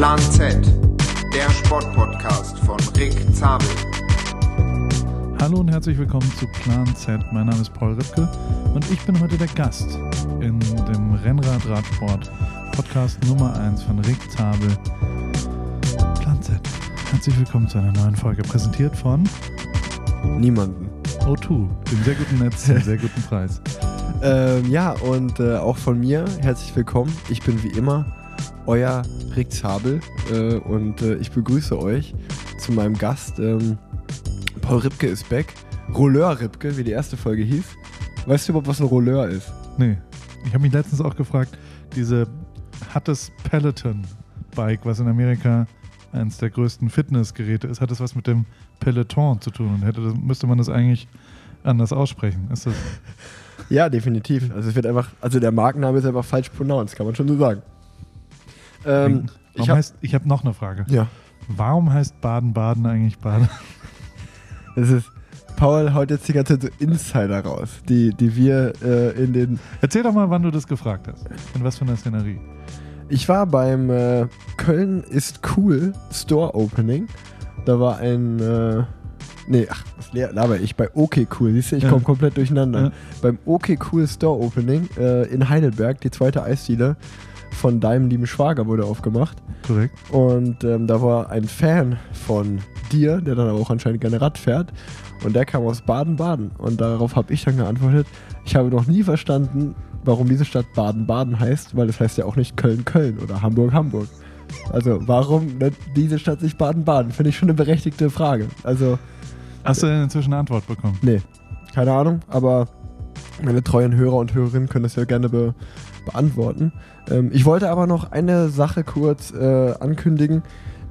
Plan Z, der Sportpodcast von Rick Zabel. Hallo und herzlich willkommen zu Plan Z. Mein Name ist Paul Ripke und ich bin heute der Gast in dem Rennrad-Radsport Podcast Nummer 1 von Rick Zabel. Plan Z. Herzlich willkommen zu einer neuen Folge, präsentiert von Niemanden. O2, dem sehr guten Netz, dem sehr guten Preis. Ähm, ja, und äh, auch von mir herzlich willkommen. Ich bin wie immer euer Rick Zabel äh, und äh, ich begrüße euch zu meinem Gast. Ähm, Paul Ripke ist back. Rolleur Ripke, wie die erste Folge hieß. Weißt du überhaupt, was ein Rolleur ist? Nee, ich habe mich letztens auch gefragt, diese hat das Peloton-Bike, was in Amerika eines der größten Fitnessgeräte ist, hat das was mit dem Peloton zu tun und hätte müsste man das eigentlich anders aussprechen. Ist das Ja, definitiv. Also es wird einfach, also der Markenname ist einfach falsch pronounced, kann man schon so sagen. Ähm, ich Warum hab, heißt, ich habe noch eine Frage. ja, Warum heißt Baden-Baden eigentlich Baden? das ist. Paul haut jetzt die ganze Zeit so Insider raus, die, die wir äh, in den Erzähl doch mal, wann du das gefragt hast. In was für einer Szenerie. Ich war beim äh, Köln ist cool Store Opening. Da war ein. Äh, nee, ach, was laber ich? Bei OK Cool. Siehst du, ich Ja. komme komplett durcheinander. Ja. Beim OK Cool Store Opening äh, in Heidelberg, die zweite Eisdiele von deinem lieben Schwager wurde aufgemacht. Korrekt. Und ähm, da war ein Fan von dir, der dann aber auch anscheinend gerne Rad fährt. Und der kam aus Baden-Baden. Und darauf habe ich dann geantwortet, ich habe noch nie verstanden, warum diese Stadt Baden-Baden heißt, weil das heißt ja auch nicht Köln-Köln oder Hamburg-Hamburg. Also warum nennt diese Stadt sich Baden-Baden? Finde ich schon eine berechtigte Frage. Also, Hast du denn inzwischen eine Antwort bekommen? nee, keine Ahnung, aber meine treuen Hörer und Hörerinnen können das ja gerne be beantworten. Ähm, ich wollte aber noch eine Sache kurz äh, ankündigen,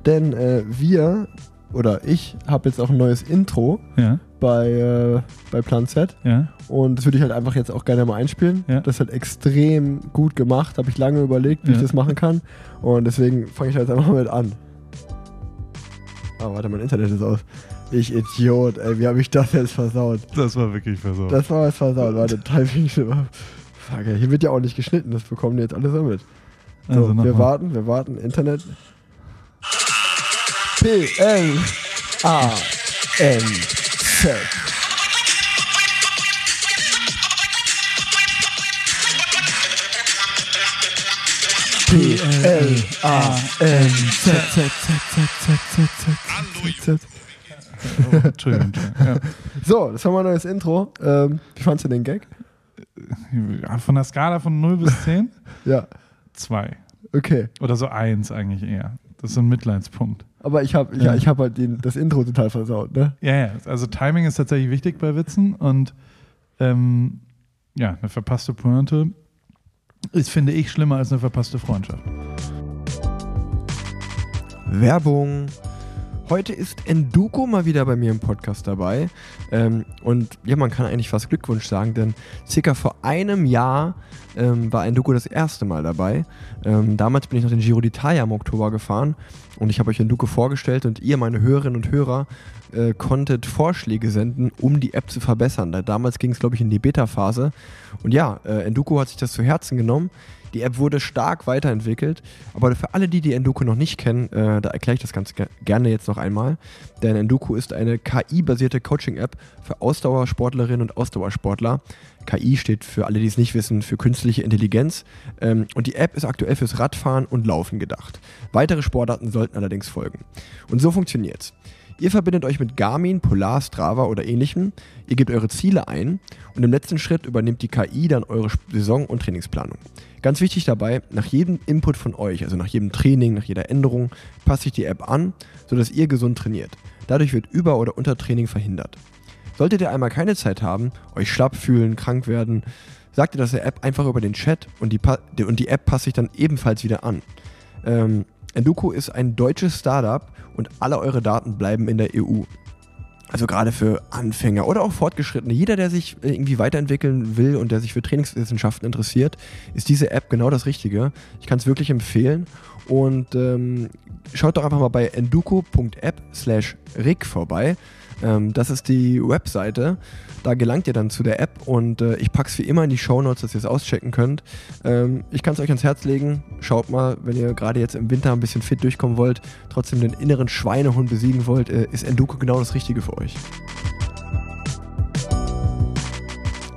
denn äh, wir oder ich habe jetzt auch ein neues Intro Ja, bei, äh, bei Plan Z ja. und das würde ich halt einfach jetzt auch gerne mal einspielen. Ja. Das ist halt extrem gut gemacht, habe ich lange überlegt, wie ich das machen kann und deswegen fange ich halt einfach mal mit an. Ah, warte, mein Internet ist aus. Ich Idiot, ey, wie habe ich das jetzt versaut? Das war wirklich versorgt. Das war was versaut, warte, Timing Frage. Hier wird ja auch nicht geschnitten, das bekommen die jetzt alles damit. So, also wir mal. warten, wir warten. Internet. P L A N Z. P L A N Z Z Z Z Z Z Z. Z Entschuldigung. So, das war mal ein neues Intro. Ähm, wie fandest du den Gag? Von der Skala von 0 bis 10? Ja, 2. okay. Oder so 1 eigentlich eher. Das ist so ein Mitleidspunkt. Aber ich habe Ja. ja. ich hab halt den, das Intro total versaut, ne? Ja, ja. Also Timing ist tatsächlich wichtig bei Witzen und ähm, ja, eine verpasste Pointe ist, finde ich, schlimmer als eine verpasste Freundschaft. Werbung. Heute ist Enduko mal wieder bei mir im Podcast dabei. Ähm, und ja, man kann eigentlich fast Glückwunsch sagen, denn circa vor einem Jahr ähm, war Enduko das erste Mal dabei. Ähm, damals bin ich noch den Giro d'Italia im Oktober gefahren und ich habe euch Enduko vorgestellt und ihr, meine Hörerinnen und Hörer, äh, konntet Vorschläge senden, um die App zu verbessern. Da, damals ging es, glaube ich, in die Beta-Phase. Und ja, äh, Enduko hat sich das zu Herzen genommen. Die App wurde stark weiterentwickelt, aber für alle, die die Enduko noch nicht kennen, äh, da erkläre ich das ganz ge gerne jetzt noch einmal. Denn Enduko ist eine KI-basierte Coaching-App für Ausdauersportlerinnen und Ausdauersportler. KI steht für alle, die es nicht wissen, für künstliche Intelligenz. Ähm, und die App ist aktuell fürs Radfahren und Laufen gedacht. Weitere Sportarten sollten allerdings folgen. Und so funktioniert's. Ihr verbindet euch mit Garmin, Polar, Strava oder ähnlichem. Ihr gebt eure Ziele ein und im letzten Schritt übernimmt die KI dann eure Saison- und Trainingsplanung. Ganz wichtig dabei, nach jedem Input von euch, also nach jedem Training, nach jeder Änderung, passt sich die App an, sodass ihr gesund trainiert. Dadurch wird Über- oder Untertraining verhindert. Solltet ihr einmal keine Zeit haben, euch schlapp fühlen, krank werden, sagt ihr das der App einfach über den Chat und die, Pa- und die App passt sich dann ebenfalls wieder an. Ähm, Enduko ist ein deutsches Startup und alle eure Daten bleiben in der EU. Also gerade für Anfänger oder auch Fortgeschrittene, jeder, der sich äh, irgendwie weiterentwickeln will und der sich für Trainingswissenschaften interessiert, ist diese App genau das Richtige. Ich kann es wirklich empfehlen und ähm, schaut doch einfach mal bei enduko.app slash vorbei. Ähm, das ist die Webseite. Da gelangt ihr dann zu der App und äh, ich pack's wie immer in die Show Notes, dass ihr es auschecken könnt. Ähm, ich kann es euch ans Herz legen. Schaut mal, wenn ihr gerade jetzt im Winter ein bisschen fit durchkommen wollt, trotzdem den inneren Schweinehund besiegen wollt, äh, ist Enduko genau das Richtige für euch.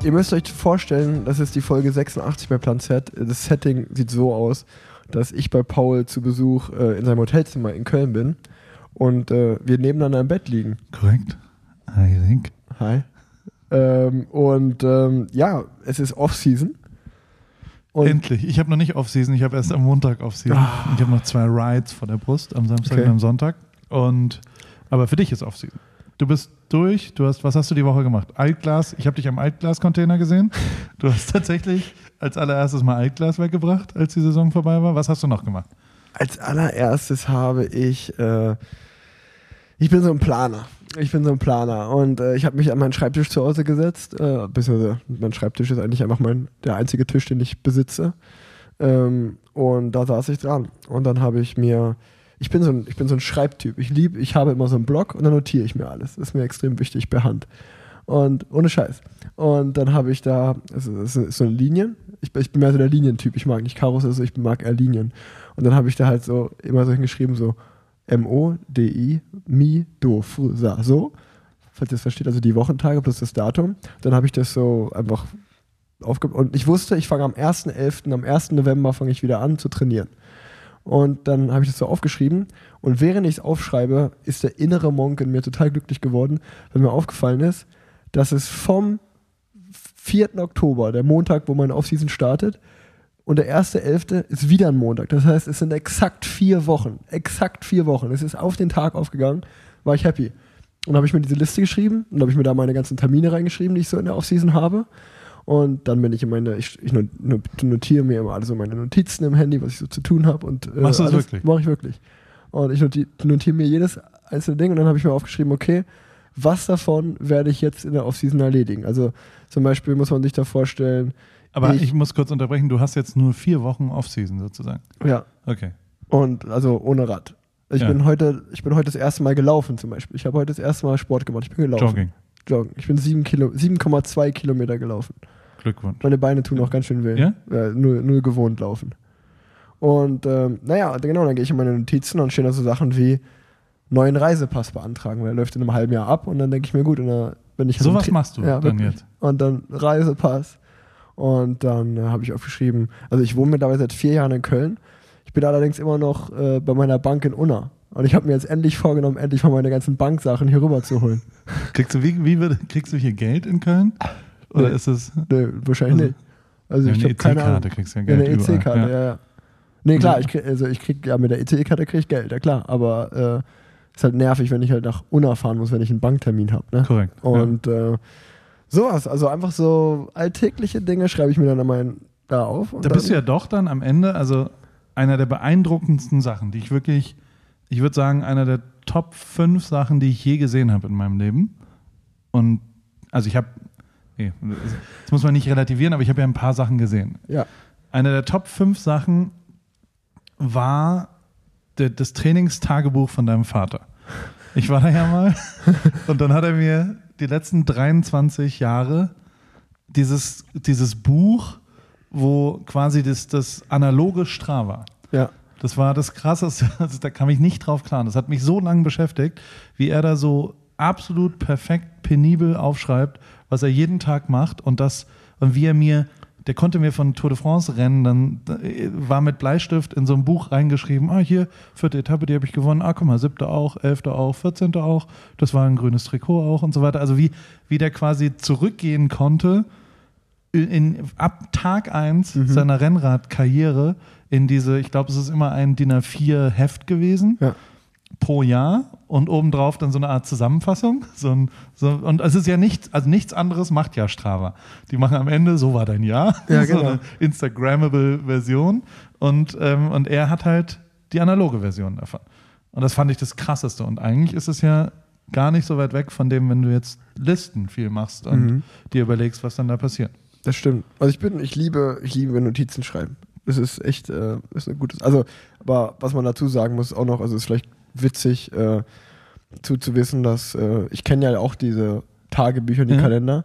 Ihr müsst euch vorstellen, das ist die Folge 86 bei Plan Z. Das Setting sieht so aus, dass ich bei Paul zu Besuch äh, in seinem Hotelzimmer in Köln bin und äh, wir nebeneinander im Bett liegen. Korrekt. Hi, Rink. Hi. Ähm, und ähm, ja, es ist Off-Season. Endlich. Ich habe noch nicht Off-Season, ich habe erst am Montag Off-Season. Ah. Ich habe noch zwei Rides vor der Brust, am Samstag Okay. und am Sonntag. Und, aber für dich ist Off-Season. Du bist durch, du hast, was hast du die Woche gemacht? Altglas, ich habe dich am Altglas-Container gesehen. Du hast tatsächlich als allererstes mal Altglas weggebracht, als die Saison vorbei war. Was hast du noch gemacht? Als allererstes habe ich, äh, ich bin so ein Planer. Ich bin so ein Planer und äh, ich habe mich an meinen Schreibtisch zu Hause gesetzt. Äh, beziehungsweise mein Schreibtisch ist eigentlich einfach mein, der einzige Tisch, den ich besitze. Ähm, und da saß ich dran. Und dann habe ich mir, ich bin so ein, ich bin so ein Schreibtyp. Ich liebe, ich habe immer so einen Blog und dann notiere ich mir alles. Das ist mir extrem wichtig per Hand. Und ohne Scheiß. Und dann habe ich da, es ist, so Linien. Ich, ich bin mehr so der Linientyp. Ich mag nicht Karos, also ich mag eher Linien. Und dann habe ich da halt so immer so hingeschrieben, so M-O-D-I, Mi, Do, Fu, Sa, so. Falls ihr es versteht, also die Wochentage plus das Datum. Dann habe ich das so einfach aufgegeben. Und ich wusste, ich fange am 1.11., am 1. November fange ich wieder an zu trainieren. Und dann habe ich das so aufgeschrieben. Und während ich es aufschreibe, ist der innere Monk in mir total glücklich geworden, weil mir aufgefallen ist, dass es vom 4. Oktober, der Montag, wo meine Offseason startet, und der 1.11. ist wieder ein Montag. Das heißt, es sind exakt vier Wochen. Exakt vier Wochen. Es ist auf den Tag aufgegangen, war ich happy. Und habe ich mir diese Liste geschrieben und habe ich mir da meine ganzen Termine reingeschrieben, die ich so in der Offseason habe. Und dann bin ich in meine, ich, ich not- not- notiere mir immer alle so meine Notizen im Handy, was ich so zu tun habe. Und äh, Machst du das wirklich? Mache ich wirklich. Und ich noti- notiere mir jedes einzelne Ding und dann habe ich mir aufgeschrieben, okay, was davon werde ich jetzt in der Offseason erledigen? Also zum Beispiel muss man sich da vorstellen, Aber Ich- ich, muss kurz unterbrechen, du hast jetzt nur vier Wochen Off-Season sozusagen. ja, Okay. und also ohne Rad. Ich, Ja. bin heute, ich bin heute das erste Mal gelaufen zum Beispiel. Ich habe heute das erste Mal Sport gemacht. Ich bin gelaufen. Jogging. Joggen. Ich bin sieben Kilo- 7,2 Kilometer gelaufen. Glückwunsch. Meine Beine tun auch ganz schön weh. Ja? null, null gewohnt laufen. Und ähm, naja, genau, dann gehe ich in meine Notizen und stehen da so Sachen wie neuen Reisepass beantragen, weil der läuft in einem halben Jahr ab und dann denke ich mir, gut, und dann, wenn ich halt Sowas machst du ja, dann wirklich. jetzt. Und dann Reisepass. Und dann äh, habe ich aufgeschrieben, also ich wohne mittlerweile seit vier Jahren in Köln. Ich bin allerdings immer noch äh, bei meiner Bank in Unna. Und ich habe mir jetzt endlich vorgenommen, endlich mal meine ganzen Banksachen hier rüber zu holen. Kriegst du, wie, wie wird, kriegst du hier Geld in Köln? Oder Nee. ist es Nö, wahrscheinlich Also, nicht. Also ja, ich eine habe keine Ahnung. EC-Karte kriegst du ja Ja, Geld eine überall. EC-Karte, Ja. ja. ja, Nee, klar, Ja. ich krieg, also ich krieg, ja, mit der EC-Karte krieg ich Geld, ja klar. Aber äh, ist halt nervig, wenn ich halt nach Unna fahren muss, wenn ich einen Banktermin habe. Ne? Korrekt. Und äh, sowas, also einfach so alltägliche Dinge schreibe ich mir dann einmal da auf. Da bist du ja doch dann am Ende, also einer der beeindruckendsten Sachen, die ich wirklich, ich würde sagen, einer der Top 5 Sachen, die ich je gesehen habe in meinem Leben. Und also ich habe, nee, das muss man nicht relativieren, aber ich habe ja ein paar Sachen gesehen. ja. Eine der Top 5 Sachen war das Trainingstagebuch von deinem Vater. Ich war da ja mal und dann hat er mir die letzten 23 Jahre dieses, dieses Buch, wo quasi das, das analoge Strava. ja. Das war das Krasseste, also da kam ich nicht drauf klar. Das hat mich so lange beschäftigt, wie er da so absolut perfekt penibel aufschreibt, was er jeden Tag macht und das und wie er mir, der konnte mir von Tour de France Rennen, dann äh, war mit Bleistift in so ein Buch reingeschrieben, ah hier, vierte Etappe, die habe ich gewonnen, ah guck mal, siebte auch, elfte auch, vierzehnte auch, das war ein grünes Trikot auch und so weiter. Also wie, wie der quasi zurückgehen konnte in, in, ab Tag 1 Mhm. seiner Rennradkarriere in diese, ich glaube, es ist immer ein DIN A4-Heft gewesen Ja. Pro Jahr und obendrauf dann so eine Art Zusammenfassung. So ein, so, und es ist ja nichts, also nichts anderes macht ja Strava. Die machen am Ende, so war dein Jahr, Ja, so genau. eine Instagrammable Version und, ähm, und er hat halt die analoge Version davon. Und das fand ich das Krasseste. Und eigentlich ist es ja gar nicht so weit weg von dem, wenn du jetzt Listen viel machst und Mhm. dir überlegst, was dann da passiert. Das stimmt. Also ich bin, ich liebe, ich liebe Notizen schreiben. Das ist echt, äh, ist ein gutes. Also, aber was man dazu sagen muss, auch noch, also ist vielleicht witzig, äh, zu, zu wissen, dass äh, ich kenne ja auch diese Tagebücher und die Ja. Kalender.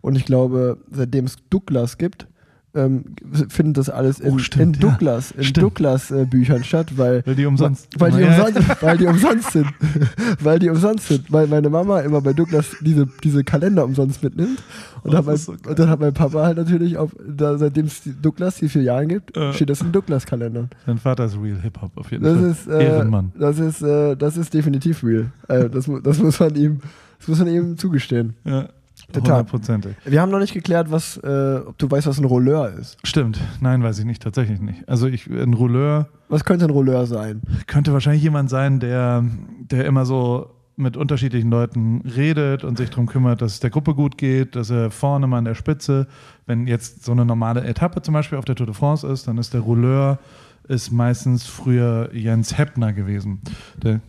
Und ich glaube, seitdem es Douglas gibt, ähm, findet das alles in, Oh, stimmt, in ja. Douglas, in Stimmt. Douglas äh, Büchern statt, weil Weil die umsonst. weil die, Ja. umsonst, weil die umsonst sind. weil die umsonst sind. Weil meine Mama immer bei Douglas diese, diese Kalender umsonst mitnimmt. Und, Oh, mein, so und dann hat mein Papa halt natürlich, auf, da, seitdem es Douglas die Filialen gibt, Äh. steht das in Douglas-Kalendern. Dein Vater ist Real Hip-Hop auf jeden Das Fall. ist, äh, Ehrenmann. das ist, äh, das ist definitiv real. Äh, das, das muss man ihm, das muss man ihm zugestehen. Ja, Total. hundertprozentig. Wir haben noch nicht geklärt, was, äh, ob du weißt, was ein Rolleur ist. Stimmt. Nein, weiß ich nicht. Tatsächlich nicht. Also ich, ein Rouleur Was könnte ein Rolleur sein? könnte wahrscheinlich jemand sein, der, der immer so mit unterschiedlichen Leuten redet und sich darum kümmert, dass es der Gruppe gut geht, dass er vorne mal an der Spitze, wenn jetzt so eine normale Etappe zum Beispiel auf der Tour de France ist, dann ist der Rouleur ist meistens früher Jens Heppner gewesen.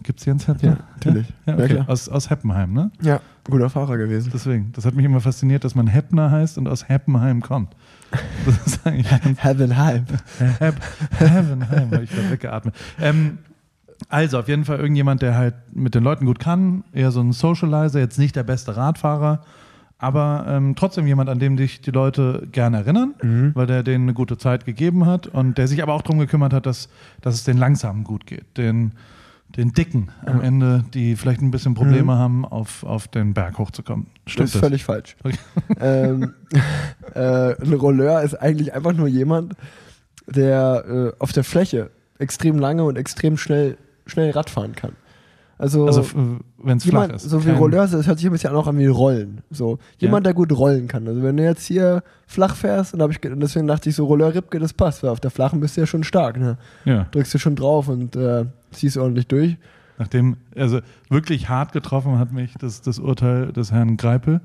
Gibt es Jens Heppner? Ja, natürlich. Ja, Ja, okay. klar. aus, aus Heppenheim, ne? Ja, guter Fahrer gewesen. Deswegen, das hat mich immer fasziniert, dass man Heppner heißt und aus Heppenheim kommt. Das ist eigentlich ganz Heaven Hype. Hep, Heavenheim, habe ich gerade weggeatmet. Ähm, also, auf jeden Fall irgendjemand, der halt mit den Leuten gut kann, eher so ein Socializer, jetzt nicht der beste Radfahrer, aber ähm, trotzdem jemand, an dem sich die Leute gerne erinnern, Mhm. weil der denen eine gute Zeit gegeben hat und der sich aber auch darum gekümmert hat, dass, dass es den Langsamen gut geht, den, den Dicken am Ja. Ende, die vielleicht ein bisschen Probleme haben, auf, auf den Berg hochzukommen. Das Stimmt ist das? völlig falsch. Okay. ähm, äh, ein Rolleur ist eigentlich einfach nur jemand, der äh, auf der Fläche extrem lange und extrem schnell, schnell Rad fahren kann. Also, Also, wenn es flach ist. so wie Kein- Rolleur, das hört sich ein bisschen auch an wie Rollen. So, jemand, der gut rollen kann. Also wenn du jetzt hier flach fährst, und hab ich, ge- deswegen dachte ich so, Rolleur Ripke, das passt, weil auf der flachen bist du ja schon stark. Ne? Ja. Drückst du schon drauf und äh, ziehst ordentlich durch. Nachdem, also wirklich hart getroffen hat mich das, das Urteil des Herrn Greipel,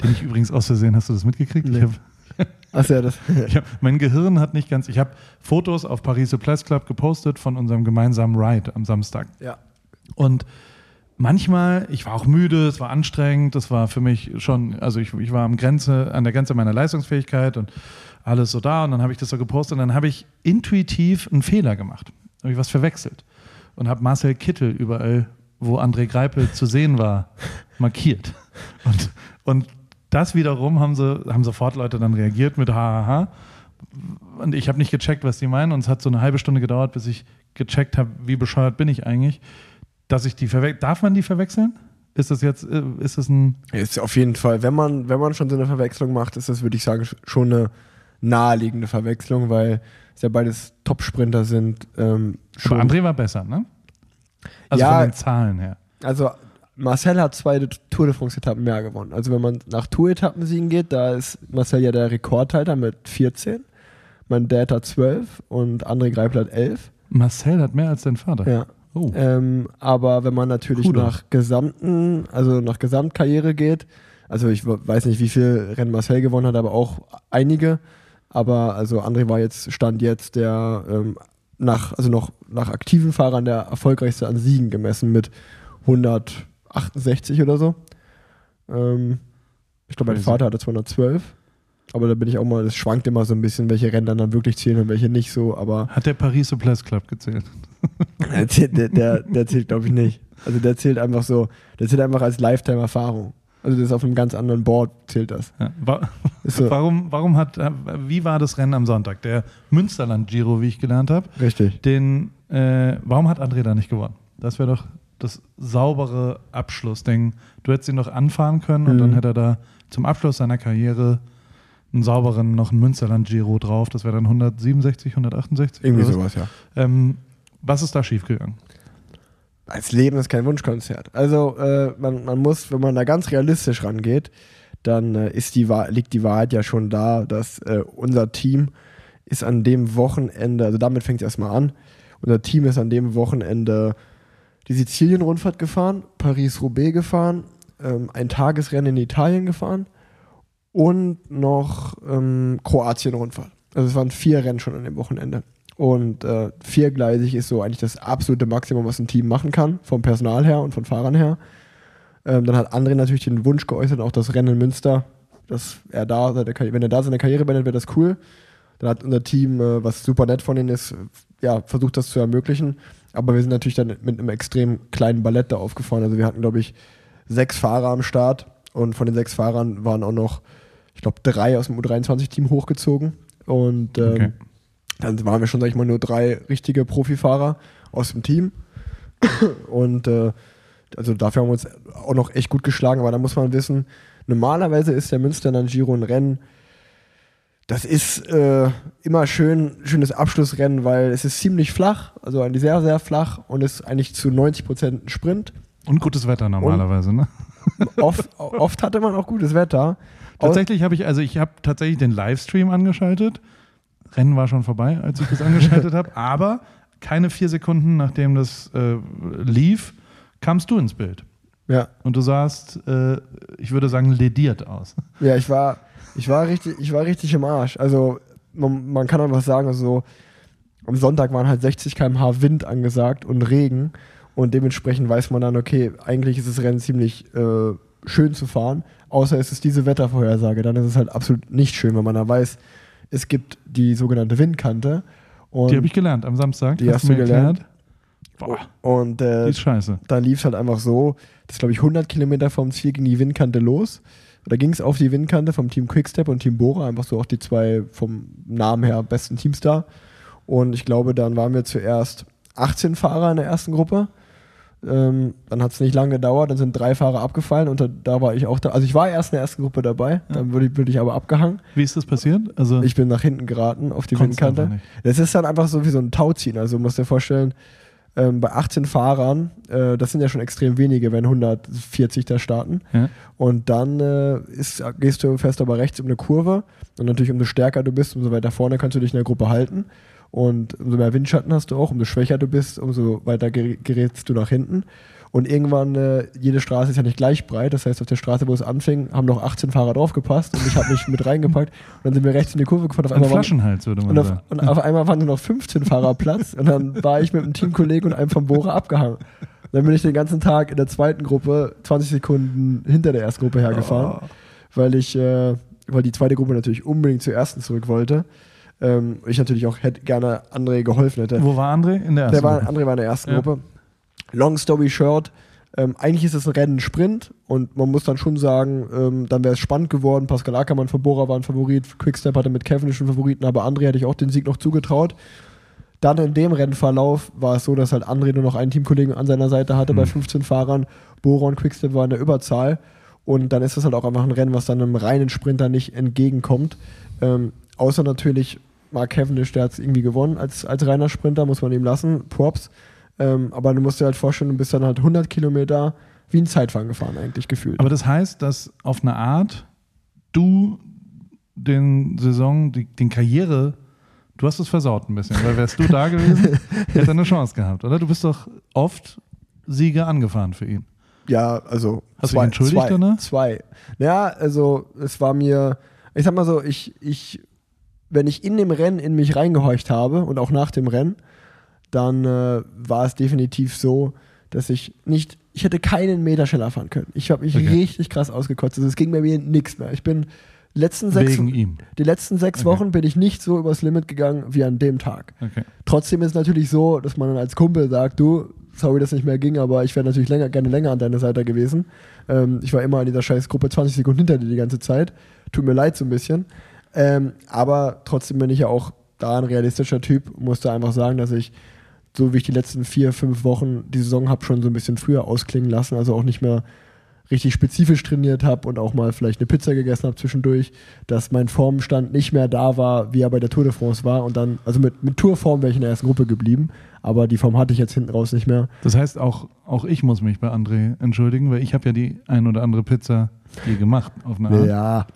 den ich übrigens aus Versehen, hast du das mitgekriegt? Nee. Ich hab, Achso, ja, das. hab, mein Gehirn hat nicht ganz, ich habe Fotos auf Paris Place Club gepostet von unserem gemeinsamen Ride am Samstag. ja. Und manchmal, ich war auch müde, es war anstrengend, das war für mich schon, also ich, ich war am Grenze, an der Grenze meiner Leistungsfähigkeit und alles so da und dann habe ich das so gepostet und dann habe ich intuitiv einen Fehler gemacht. Habe ich was verwechselt und habe Marcel Kittel überall, wo André Greipel zu sehen war, markiert. Und, und das wiederum haben, sie, haben sofort Leute dann reagiert mit Hahaha. Und ich habe nicht gecheckt, was die meinen. Und es hat so eine halbe Stunde gedauert, bis ich gecheckt habe, wie bescheuert bin ich eigentlich, dass ich die verwechseln. Darf man die verwechseln? Ist das jetzt, äh, ist das ein. Ist auf jeden Fall, wenn man, wenn man schon so eine Verwechslung macht, ist das, würde ich sagen, schon eine naheliegende Verwechslung, weil es ja beides Top-Sprinter sind. Ähm, schon. Aber André war besser, ne? Also Ja. von den Zahlen her. Also Marcel hat zwei Tour de France-Etappen mehr gewonnen. Also wenn man nach Tour-Etappensiegen geht, da ist Marcel ja der Rekordhalter mit 14. Mein Dad hat 12 und André Greipel hat 11. Marcel hat mehr als dein Vater. Ja. Oh. Ähm, aber wenn man natürlich Kudos. nach gesamten, also nach Gesamtkarriere geht, also ich weiß nicht, wie viel Rennen Marcel gewonnen hat, aber auch einige. Aber also André war jetzt, stand jetzt der ähm, nach, also noch nach aktiven Fahrern der erfolgreichste an Siegen gemessen mit 168 oder so. Ähm, ich glaube, mein. Vater hatte 212. Aber da bin ich auch mal, das schwankt immer so ein bisschen, welche Rennen dann, wirklich zählen und welche nicht so. Aber Hat der Paris Place Club gezählt? der, zählt- der, der, zählt, glaube ich, nicht. Also der zählt einfach so, der zählt einfach als Lifetime-Erfahrung. Also das ist auf einem ganz anderen Board, zählt das. Ja. Wa so, Warum, warum hat, äh, wie war das Rennen am Sonntag? Der Münsterland-Giro, wie ich gelernt habe. richtig. Den, äh, warum hat André da nicht gewonnen? Das wäre doch das saubere Abschlussding. Du hättest ihn doch anfahren können und Mhm. dann hätte er da zum Abschluss seiner Karriere einen sauberen, noch einen Münsterland-Giro drauf. Das wäre dann 167, 168. Irgendwie sowas, ja. Ähm, was ist da schiefgegangen? Als Leben ist kein Wunschkonzert. Also äh, man, man muss, wenn man da ganz realistisch rangeht, dann äh, ist die liegt die Wahrheit ja schon da, dass äh, unser Team ist an dem Wochenende, also damit fängt es erstmal an, unser Team ist an dem Wochenende die Sizilien-Rundfahrt gefahren, Paris-Roubaix gefahren, ähm, ein Tagesrennen in Italien gefahren und noch ähm, Kroatien-Rundfahrt. Also es waren vier Rennen schon an dem Wochenende. Und äh, viergleisig ist so eigentlich das absolute Maximum, was ein Team machen kann, vom Personal her und von Fahrern her. Ähm, dann hat André natürlich den Wunsch geäußert, auch das Rennen in Münster, dass er da, wenn er da seine Karriere beendet, wäre das cool. Dann hat unser Team, äh, was super nett von ihnen ist, ja, versucht das zu ermöglichen. Aber wir sind natürlich dann mit einem extrem kleinen Ballett da aufgefahren. Also wir hatten, glaube ich, sechs Fahrer am Start und von den sechs Fahrern waren auch noch, ich glaube, drei aus dem U23-Team hochgezogen. Und ähm, Okay. dann waren wir schon, sag ich mal, nur drei richtige Profifahrer aus dem Team. Und äh, also dafür haben wir uns auch noch echt gut geschlagen, aber da muss man wissen, normalerweise ist der Münster dann Giro ein Rennen, das ist äh, immer schön, schönes Abschlussrennen, weil es ist ziemlich flach, also eigentlich sehr, sehr flach und ist eigentlich zu 90 Prozent ein Sprint. Und gutes Wetter normalerweise, ne? Oft, oft hatte man auch gutes Wetter. Tatsächlich habe ich, also ich habe tatsächlich den Livestream angeschaltet. Rennen war schon vorbei, als ich das angeschaltet habe. Aber keine vier Sekunden, nachdem das äh, lief, kamst du ins Bild. Ja, Und du sahst, äh, ich würde sagen, lediert aus. ja ich, war, ich, war richtig, ich war richtig im Arsch. Also man, man kann einfach sagen, also am Sonntag waren halt 60 km/h Wind angesagt und Regen. Und dementsprechend weiß man dann, okay, eigentlich ist das Rennen ziemlich äh, schön zu fahren, außer es ist diese Wettervorhersage. Dann ist es halt absolut nicht schön, wenn man da weiß, es gibt die sogenannte Windkante. Und, Die habe ich gelernt am Samstag. Die hast du gelernt? Boah, und äh, die ist scheiße. da lief es halt einfach so, dass glaube ich 100 Kilometer vom Ziel ging die Windkante los. Da ging es auf die Windkante vom Team Quickstep und Team Bora, einfach so auch die zwei vom Namen her besten Teams da. Und ich glaube, dann waren wir zuerst 18 Fahrer in der ersten Gruppe. Ähm, dann hat es nicht lange gedauert, dann sind drei Fahrer abgefallen und da, da war ich auch da. Also ich war erst in der ersten Gruppe dabei, dann wurde ich, ich aber abgehangen. Wie ist das passiert? Also, Ich bin nach hinten geraten auf die Windkante. Das ist dann einfach so wie so ein Tauziehen. Also du musst dir vorstellen, ähm, bei 18 Fahrern, äh, das sind ja schon extrem wenige, wenn 140 da starten. ja. Und dann äh, ist, gehst du fest aber rechts um eine Kurve. Und natürlich, umso stärker du bist, umso weiter vorne kannst du dich in der Gruppe halten. Und umso mehr Windschatten hast du auch, umso schwächer du bist, umso weiter ger- gerätst du nach hinten. Und irgendwann, äh, jede Straße ist ja nicht gleich breit. Das heißt, auf der Straße, wo es anfing, haben noch 18 Fahrer draufgepasst und ich habe mich mit reingepackt. Und dann sind wir rechts in die Kurve gefahren. Auf Ein einmal waren, Flaschenhals, würde man und auf, sagen. und auf einmal waren nur noch 15 Fahrer Platz und dann war ich mit einem Teamkollegen und einem vom Bohrer abgehangen. Dann bin ich den ganzen Tag in der zweiten Gruppe 20 Sekunden hinter der ersten Gruppe hergefahren, weil ich, äh, weil die zweite Gruppe natürlich unbedingt zur ersten zurück wollte. Ähm, ich natürlich auch hätte gerne André geholfen hätte. Wo war André? In der ersten Der war, Gruppe. André war in der ersten Ja. Gruppe. Long story short, ähm, eigentlich ist es ein Rennen Sprint und man muss dann schon sagen, ähm, dann wäre es spannend geworden. Pascal Ackermann von Bora war ein Favorit, Quickstep hatte mit Cavendish einen Favoriten, aber André hätte ich auch den Sieg noch zugetraut. Dann in dem Rennverlauf war es so, dass halt André nur noch einen Teamkollegen an seiner Seite hatte bei 15 Fahrern. Bora und Quickstep waren in der Überzahl. Und dann ist es halt auch einfach ein Rennen, was dann einem reinen Sprinter nicht entgegenkommt. Ähm, außer natürlich Mark Cavendish, der hat es irgendwie gewonnen als, als reiner Sprinter, muss man ihm lassen. Props. Ähm, aber du musst dir halt vorstellen, du bist dann halt 100 Kilometer wie ein Zeitfahren gefahren, eigentlich gefühlt. Aber das heißt, dass auf eine Art du den Saison, die, den Karriere, du hast es versaut ein bisschen, weil wärst du da gewesen, hätte er eine Chance gehabt, oder? Du bist doch oft Siege angefahren für ihn. Ja, also Hast du dich entschuldigt zwei, danach? Zwei. Ja, also es war mir, ich sag mal so, ich, ich, wenn ich in dem Rennen in mich reingehorcht habe und auch nach dem Rennen, dann äh, war es definitiv so, dass ich nicht, ich hätte keinen Meter schneller fahren können. Ich habe mich Okay. richtig krass ausgekotzt. Also es ging bei mir nichts mehr. Ich bin letzten sechs, die letzten sechs Okay. Wochen bin ich nicht so übers Limit gegangen wie an dem Tag. Okay. Trotzdem ist es natürlich so, dass man dann als Kumpel sagt, du, sorry, dass nicht mehr ging, aber ich wäre natürlich länger, gerne länger an deiner Seite gewesen. Ähm, ich war immer in dieser scheiß Gruppe 20 Sekunden hinter dir die ganze Zeit. Tut mir leid so ein bisschen. Ähm, aber trotzdem bin ich ja auch da ein realistischer Typ. Musste einfach sagen, dass ich, so wie ich die letzten vier, fünf Wochen die Saison habe, schon so ein bisschen früher ausklingen lassen. Also auch nicht mehr richtig spezifisch trainiert habe und auch mal vielleicht eine Pizza gegessen habe zwischendurch, dass mein Formstand nicht mehr da war, wie er bei der Tour de France war. Und dann, also mit, mit Tourform wäre ich in der ersten Gruppe geblieben, aber die Form hatte ich jetzt hinten raus nicht mehr. Das heißt, auch, auch ich muss mich bei André entschuldigen, weil ich habe ja die ein oder andere Pizza hier gemacht auf eine Art. Ja,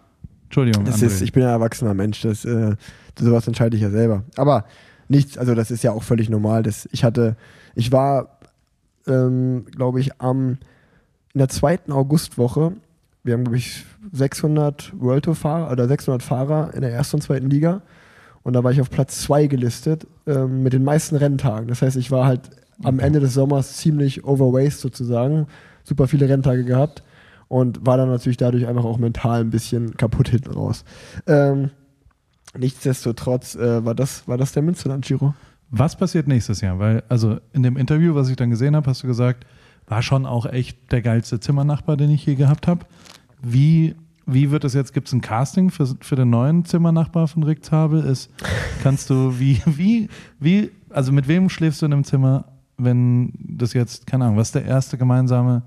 Entschuldigung, das André. ist, ich bin ja ein erwachsener Mensch, das, äh, sowas entscheide ich ja selber. Aber nichts, also das ist ja auch völlig normal. Das, ich hatte, ich war, ähm, glaube ich, am in der zweiten Augustwoche, wir haben, glaube ich, 600 World Tour Fahrer oder 600 Fahrer in der ersten und zweiten Liga. Und da war ich auf Platz zwei gelistet ähm, mit den meisten Renntagen. Das heißt, ich war halt am. Ende des Sommers ziemlich overweight sozusagen. Super viele Renntage gehabt und war dann natürlich dadurch einfach auch mental ein bisschen kaputt hinten raus. Ähm, nichtsdestotrotz äh, war, das, war das der Münsterland Giro. Was passiert nächstes Jahr? Weil, also in dem Interview, was ich dann gesehen habe, hast du gesagt, war schon auch echt der geilste Zimmernachbar, den ich je gehabt habe. Wie, wie wird das jetzt? Gibt es ein Casting für, für den neuen Zimmernachbar von Rick Zabel? Ist, kannst du, wie, wie, wie, also mit wem schläfst du in einem Zimmer, wenn das jetzt, keine Ahnung, was ist der erste gemeinsame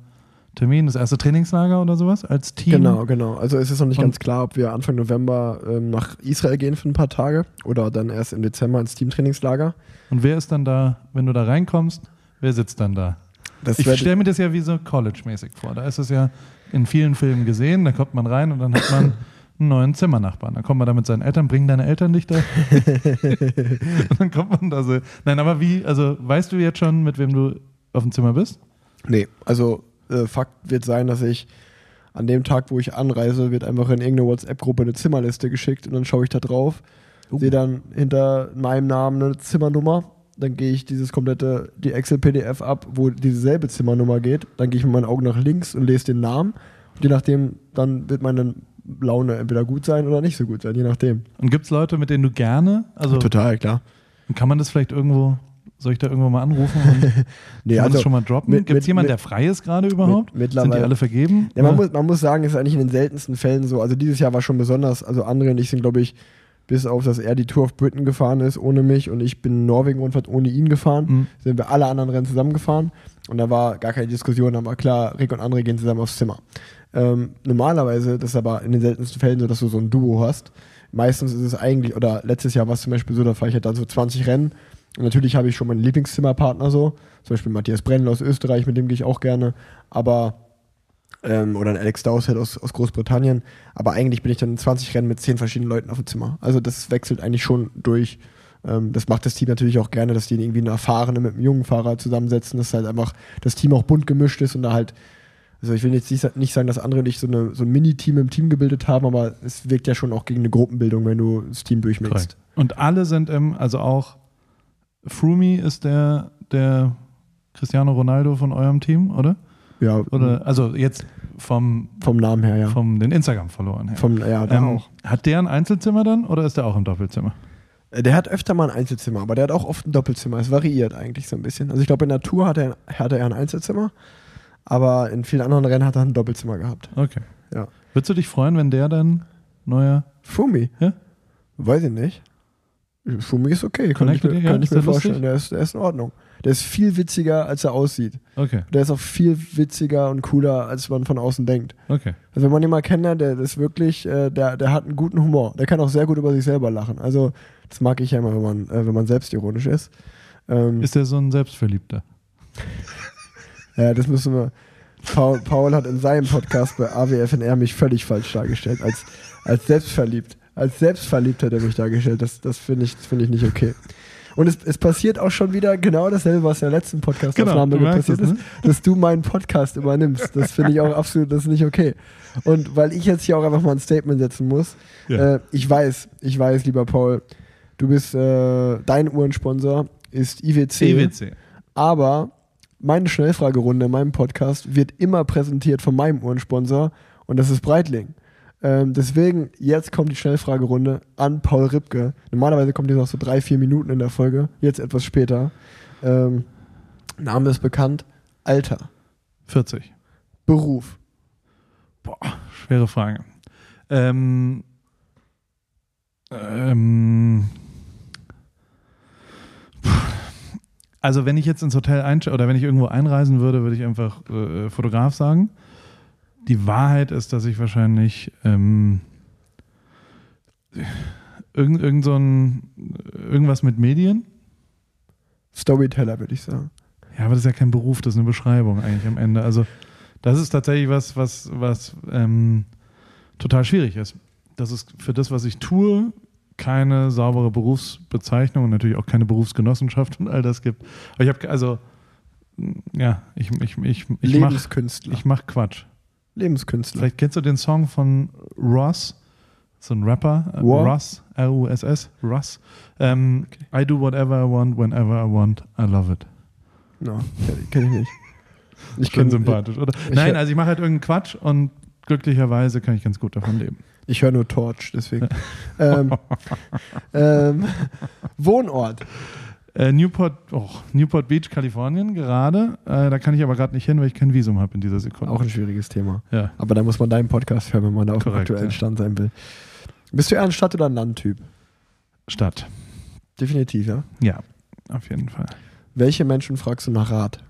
Termin, das erste Trainingslager oder sowas als Team? Genau, genau. Also es ist noch nicht Und- ganz klar, ob wir Anfang November ähm, nach Israel gehen für ein paar Tage oder dann erst im Dezember ins Teamtrainingslager. Und wer ist dann da, wenn du da reinkommst, wer sitzt dann da? Das Ich stelle mir das ja wie so College-mäßig vor. Da ist es ja in vielen Filmen gesehen, da kommt man rein und dann hat man einen neuen Zimmernachbarn. Dann kommt man da mit seinen Eltern, bringen deine Eltern dich da. und dann kommt man da so. Nein, aber wie, also weißt du jetzt schon, mit wem du auf dem Zimmer bist? Nee, also äh, Fakt wird sein, dass ich an dem Tag, wo ich anreise, wird einfach in irgendeine WhatsApp-Gruppe eine Zimmerliste geschickt und dann schaue ich da drauf, Oh. sehe dann hinter meinem Namen eine Zimmernummer, dann gehe ich dieses komplette, die Excel-PDF ab, wo dieselbe Zimmernummer geht, dann gehe ich mit meinen Augen nach links und lese den Namen und je nachdem, dann wird meine Laune entweder gut sein oder nicht so gut sein, je nachdem. Und gibt es Leute, mit denen du gerne, also Total, klar. kann man das vielleicht irgendwo, soll ich da irgendwo mal anrufen und Nee, also, schon mal droppen? Gibt es jemanden, der frei ist gerade überhaupt? mit- Sind die alle vergeben? Ja, man muss, man muss sagen, es ist eigentlich in den seltensten Fällen so. Also dieses Jahr war schon besonders. Also André und ich sind, glaube ich, bis auf, dass er die Tour of Britain gefahren ist ohne mich und ich bin in Norwegen und ohne ihn gefahren, Mhm. sind wir alle anderen Rennen zusammengefahren. Und da war gar keine Diskussion, da war klar, Rick und André gehen zusammen aufs Zimmer. Ähm, normalerweise, das ist aber in den seltensten Fällen so, dass du so ein Duo hast. Meistens ist es eigentlich, oder letztes Jahr war es zum Beispiel so, da fahre ich halt dann so 20 Rennen. Und natürlich habe ich schon meinen Lieblingszimmerpartner so. Zum Beispiel Matthias Brennel aus Österreich, mit dem gehe ich auch gerne. Aber ähm, oder ein Alex Dowsett aus, aus Großbritannien. Aber eigentlich bin ich dann in 20 Rennen mit 10 verschiedenen Leuten auf dem Zimmer. Also das wechselt eigentlich schon durch. Ähm, das macht das Team natürlich auch gerne, dass die irgendwie einen erfahrenen mit einem jungen Fahrer zusammensetzen, dass halt einfach das Team auch bunt gemischt ist und da halt, also ich will jetzt nicht, sagen, dass andere nicht so, eine, so ein Mini-Team im Team gebildet haben, aber es wirkt ja schon auch gegen eine Gruppenbildung, wenn du das Team durchmixt. Korrekt. Und alle sind im, also auch Froome ist der, der Cristiano Ronaldo von eurem Team, oder? Ja, Oder also jetzt vom, vom Namen her, ja. vom den Instagram verloren her. Vom, ja, da ähm, auch. Hat der ein Einzelzimmer dann oder ist der auch im Doppelzimmer? Äh, Der hat öfter mal ein Einzelzimmer, aber der hat auch oft ein Doppelzimmer. Es variiert eigentlich so ein bisschen. Also ich glaube, in der Tour hat er, hatte er ein Einzelzimmer, aber in vielen anderen Rennen hat er ein Doppelzimmer gehabt. Okay. Ja. Würdest du dich freuen, wenn der dann neuer Fumi? Ja? Weiß ich nicht. Fumi ist okay, kann ich Connected, mir, ja? kann ich mir vorstellen. Der ist, der ist in Ordnung. Der ist viel witziger, als er aussieht. Okay, Der ist auch viel witziger und cooler, als man von außen denkt. okay. Also wenn man ihn mal kennenlernt, der ist wirklich, äh, der, der hat einen guten Humor. Der kann auch sehr gut über sich selber lachen. Also das mag ich ja immer, wenn man, äh, wenn man selbstironisch ist. Ähm, Ist der so ein Selbstverliebter? Ja, das müssen wir. Paul, Paul hat in seinem Podcast bei AWFNR mich völlig falsch dargestellt. Als, als selbstverliebt. Als selbstverliebt hat er mich dargestellt. Das, das finde ich, das find ich nicht okay. Und es, es passiert auch schon wieder genau dasselbe, was in der letzten Podcast-Aufnahme Genau, passiert es, ist, dass du meinen Podcast übernimmst. Das finde ich auch absolut, das ist nicht okay. Und weil ich jetzt hier auch einfach mal ein Statement setzen muss, Ja. äh, ich weiß, ich weiß, lieber Paul, du bist, äh, dein Uhrensponsor ist IWC. EWC. Aber meine Schnellfragerunde in meinem Podcast wird immer präsentiert von meinem Uhrensponsor und das ist Breitling. Ähm, deswegen, jetzt kommt die Schnellfragerunde an Paul Ripke. Normalerweise kommt die noch so drei, vier Minuten in der Folge, jetzt etwas später. Ähm, Name ist bekannt, Alter, 40. Beruf, Boah, schwere Frage. Ähm, ähm, also wenn ich jetzt ins Hotel einsteige oder wenn ich irgendwo einreisen würde, würde ich einfach äh, Fotograf sagen. Die Wahrheit ist, dass ich wahrscheinlich ähm, irgend, irgend so ein, irgendwas mit Medien. Storyteller, würde ich sagen. Ja, aber das ist ja kein Beruf, das ist eine Beschreibung eigentlich am Ende. Also das ist tatsächlich was, was, was ähm, total schwierig ist. Das ist für das, was ich tue, keine saubere Berufsbezeichnung und natürlich auch keine Berufsgenossenschaft und all das gibt. Aber ich habe also ja, ich, ich, ich, ich mache Lebenskünstler. ich mach Quatsch. Lebenskünstler. Vielleicht kennst du den Song von Ross, so ein Rapper, äh, War? Russ, Russ. Ähm, I do whatever I want, whenever I want, I love it. No, kenn, ich nicht. Ich Schon kenn- sympathisch, oder? ich Nein, also ich mache halt irgendeinen Quatsch und glücklicherweise kann ich ganz gut davon leben. Ich höre nur Torch, deswegen. ähm, ähm, Wohnort. Äh, Newport, oh, Newport Beach, Kalifornien gerade. Äh, da kann ich aber gerade nicht hin, weil ich kein Visum habe in dieser Sekunde. Auch ein schwieriges Thema. ja, Aber da muss man deinen Podcast hören, wenn man da auf dem aktuellen ja. Stand sein will. Bist du eher ein Stadt- oder ein Landtyp? Stadt. Definitiv, ja. Ja, auf jeden Fall. Welche Menschen fragst du nach Rat?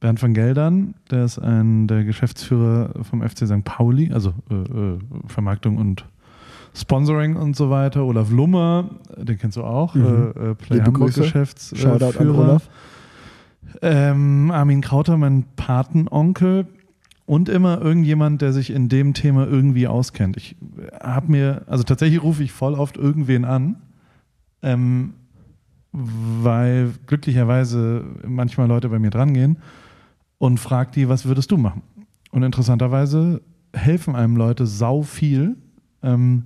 Bernd van Geldern, der ist ein der Geschäftsführer vom FC St. Pauli, also äh, äh, Vermarktung und Sponsoring und so weiter. Olaf Lummer, den kennst du auch, Mhm. äh, äh, Play Liebe Hamburg Grüße. Geschäftsführer. Shoutout an Olaf. Ähm, Armin Krauter, mein Patenonkel und immer irgendjemand, der sich in dem Thema irgendwie auskennt. Ich habe mir, also tatsächlich rufe ich voll oft irgendwen an, ähm, weil glücklicherweise manchmal Leute bei mir drangehen und frag die, was würdest du machen? Und interessanterweise helfen einem Leute sau viel, ähm,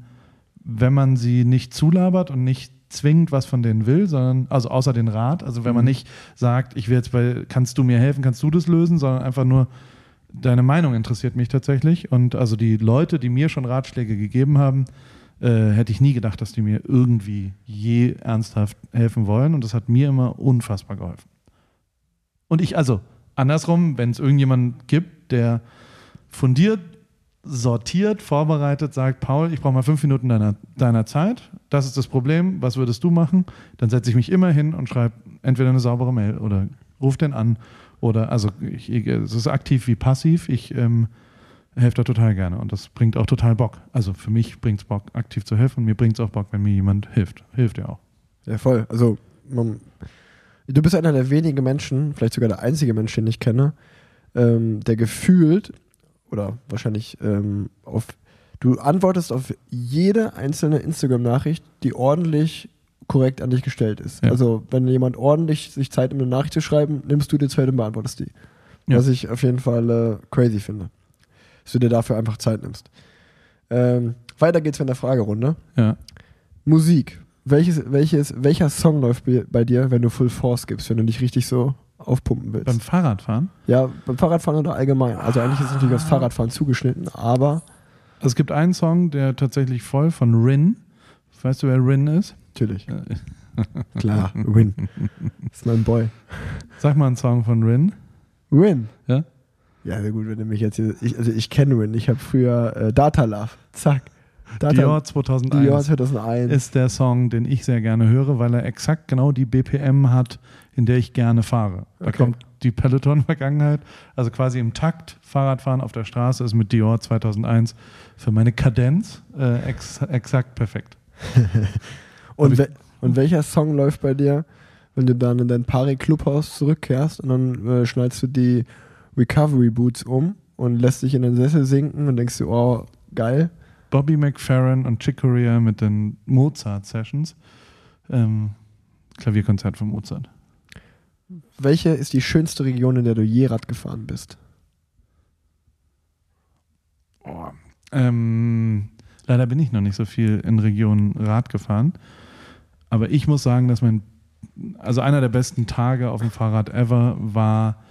wenn man sie nicht zulabert und nicht zwingend was von denen will, sondern, also außer den Rat, also wenn man Mhm. nicht sagt, ich will jetzt bei, kannst du mir helfen, kannst du das lösen, sondern einfach nur, deine Meinung interessiert mich tatsächlich. Und also die Leute, die mir schon Ratschläge gegeben haben, äh, hätte ich nie gedacht, dass die mir irgendwie je ernsthaft helfen wollen. Und das hat mir immer unfassbar geholfen. Und ich, also andersrum, wenn es irgendjemand gibt, der fundiert, sortiert, vorbereitet, sagt, Paul, ich brauche mal fünf Minuten deiner, deiner Zeit, das ist das Problem, was würdest du machen? Dann setze ich mich immer hin und schreibe entweder eine saubere Mail oder ruf den an oder, also ich, ich, es ist aktiv wie passiv, ich ähm, helfe da total gerne und das bringt auch total Bock. Also für mich bringt es Bock, aktiv zu helfen und mir bringt es auch Bock, wenn mir jemand hilft. Hilft ja auch. Ja, voll. Also, man, du bist einer der wenigen Menschen, vielleicht sogar der einzige Mensch, den ich kenne, ähm, der gefühlt oder wahrscheinlich ähm, auf, du antwortest auf jede einzelne Instagram-Nachricht, die ordentlich korrekt an dich gestellt ist. Ja. Also, wenn jemand ordentlich sich Zeit nimmt, eine Nachricht zu schreiben, nimmst du dir Zeit und beantwortest die. Ja. Was ich auf jeden Fall äh, crazy finde. Dass du dir dafür einfach Zeit nimmst. Ähm, weiter geht's mit der Fragerunde. Ja. Musik. Welches, welches, welcher Song läuft bei- bei dir, wenn du Full Force gibst, wenn du dich richtig so aufpumpen willst? Beim Fahrradfahren. ja, beim Fahrradfahren oder allgemein. Also eigentlich ist es natürlich aufs Fahrradfahren zugeschnitten, aber es gibt einen Song, der tatsächlich voll von Rin. Weißt du, wer Rin ist? natürlich, klar, Win. Das ist mein Boy. Sag mal einen Song von Rin. Win. Ja? Ja, sehr gut, wenn du mich jetzt hier, ich, also ich kenne Win. Ich habe früher äh, Data Love. Zack. Dior 2001 Dior 2001. ist der Song, den ich sehr gerne höre, weil er exakt genau die BPM hat, in der ich gerne fahre. Da Okay. kommt die Peloton-Vergangenheit, also quasi im Takt. Fahrradfahren auf der Straße ist mit Dior 2001 für meine Kadenz äh, ex exakt perfekt. und, we und welcher Song läuft bei dir, wenn du dann in dein Pari-Clubhaus zurückkehrst und dann äh, schneidest du die Recovery Boots um und lässt dich in den Sessel sinken und denkst du, oh, geil. Bobby McFerrin und Chick Corea mit den Mozart-Sessions. Ähm, Klavierkonzert von Mozart. Welche ist die schönste Region, in der du je Rad gefahren bist? Oh. Ähm, leider bin ich noch nicht so viel in Regionen Rad gefahren. Aber ich muss sagen, dass mein, also einer der besten Tage auf dem Fahrrad ever war,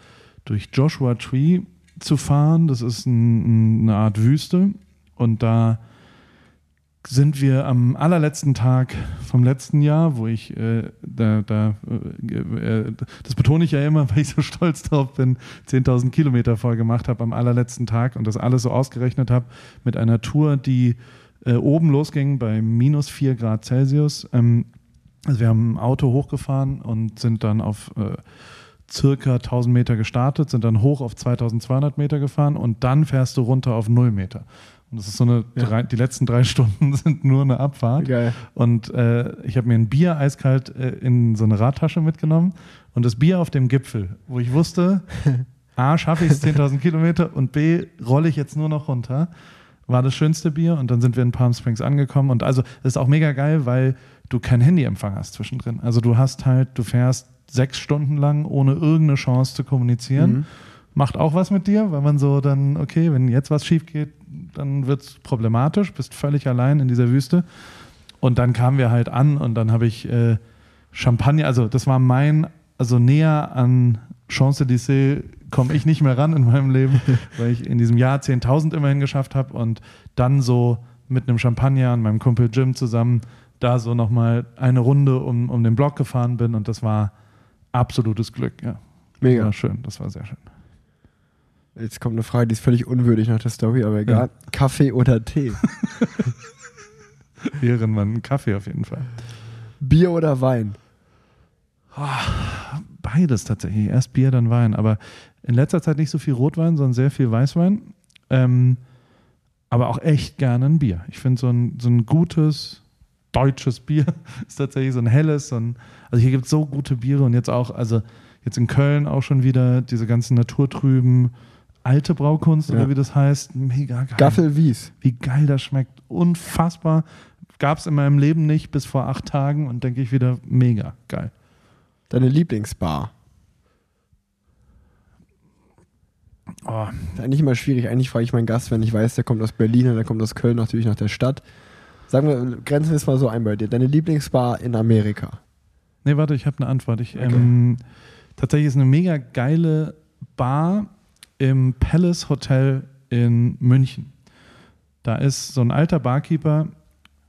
durch Joshua Tree zu fahren. Das ist ein, eine Art Wüste. Und da sind wir am allerletzten Tag vom letzten Jahr, wo ich äh, da, da äh, äh, das betone ich ja immer, weil ich so stolz drauf bin, 10.000 Kilometer voll gemacht habe am allerletzten Tag und das alles so ausgerechnet habe mit einer Tour, die äh, oben losging bei minus 4 Grad Celsius. Ähm, also wir haben ein Auto hochgefahren und sind dann auf äh, circa 1000 Meter gestartet, sind dann hoch auf 2200 Meter gefahren und dann fährst du runter auf 0 Meter. Und das ist so eine, Ja. drei, die letzten drei Stunden sind nur eine Abfahrt. Geil. Und äh, ich habe mir ein Bier eiskalt äh, in so eine Radtasche mitgenommen. Und das Bier auf dem Gipfel, wo ich wusste, A, schaffe ich es 10.000 Kilometer und B, rolle ich jetzt nur noch runter, war das schönste Bier. Und dann sind wir in Palm Springs angekommen. Und also, das ist auch mega geil, weil du kein Handyempfang hast zwischendrin. Also du hast halt, du fährst sechs Stunden lang, ohne irgendeine Chance zu kommunizieren. Mhm. Macht auch was mit dir, weil man so dann, okay, wenn jetzt was schief geht, dann wird es problematisch, bist völlig allein in dieser Wüste. Und dann kamen wir halt an und dann habe ich äh, Champagner, also das war mein, also näher an Champs-Élysées komme ich nicht mehr ran in meinem Leben, weil ich in diesem Jahr 10.000 immerhin geschafft habe und dann so mit einem Champagner und meinem Kumpel Jim zusammen da so nochmal eine Runde um, um den Block gefahren bin und das war absolutes Glück, ja. Mega. War schön, das war sehr schön. Jetzt kommt eine Frage, die ist völlig unwürdig nach der Story, aber egal. Kaffee oder Tee? Ehrenmann, Kaffee auf jeden Fall. Bier oder Wein? Beides tatsächlich. Erst Bier, dann Wein. Aber in letzter Zeit nicht so viel Rotwein, sondern sehr viel Weißwein. Ähm, aber auch echt gerne ein Bier. Ich finde so ein, so ein gutes deutsches Bier ist tatsächlich so ein helles. So ein, also hier gibt es so gute Biere und jetzt auch, also jetzt in Köln auch schon wieder diese ganzen naturtrüben alte Braukunst Ja. oder wie das heißt. Mega geil. Gaffel Wies. Wie geil das schmeckt. Unfassbar. Gab es in meinem Leben nicht bis vor acht Tagen und denke ich wieder mega geil. Deine Lieblingsbar? Oh, Ist eigentlich immer schwierig. Eigentlich frage ich meinen Gast, wenn ich weiß, der kommt aus Berlin und der kommt aus Köln, natürlich nach der Stadt. Sagen wir, grenzen wir es mal so ein bei dir. Deine Lieblingsbar in Amerika? Nee, warte, ich habe eine Antwort. Ich, Okay. ähm, tatsächlich ist eine mega geile Bar im Palace Hotel in München. Da ist so ein alter Barkeeper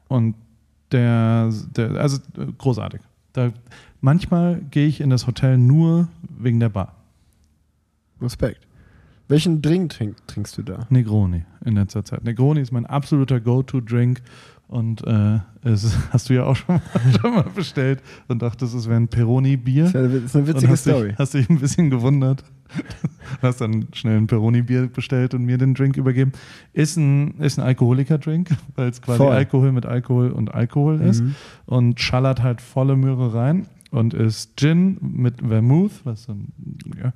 und der, der also großartig. Da, manchmal gehe ich in das Hotel nur wegen der Bar. Respekt. Welchen Drink trink, trinkst du da? Negroni in letzter Zeit. Negroni ist mein absoluter Go-To-Drink und äh, es hast du ja auch schon mal, schon mal bestellt und dachtest, es wäre ein Peroni-Bier. Das ist eine, ist Und witzige hast Story. Dich, hast dich ein bisschen gewundert. hast dann schnell ein Peroni-Bier bestellt und mir den Drink übergeben. Ist ein, ist ein Alkoholiker-Drink, weil es quasi Voll. Alkohol mit Alkohol und Alkohol ist. Mhm. Und schallert halt volle Möhre rein. Und ist Gin mit Vermouth, was dann, ja,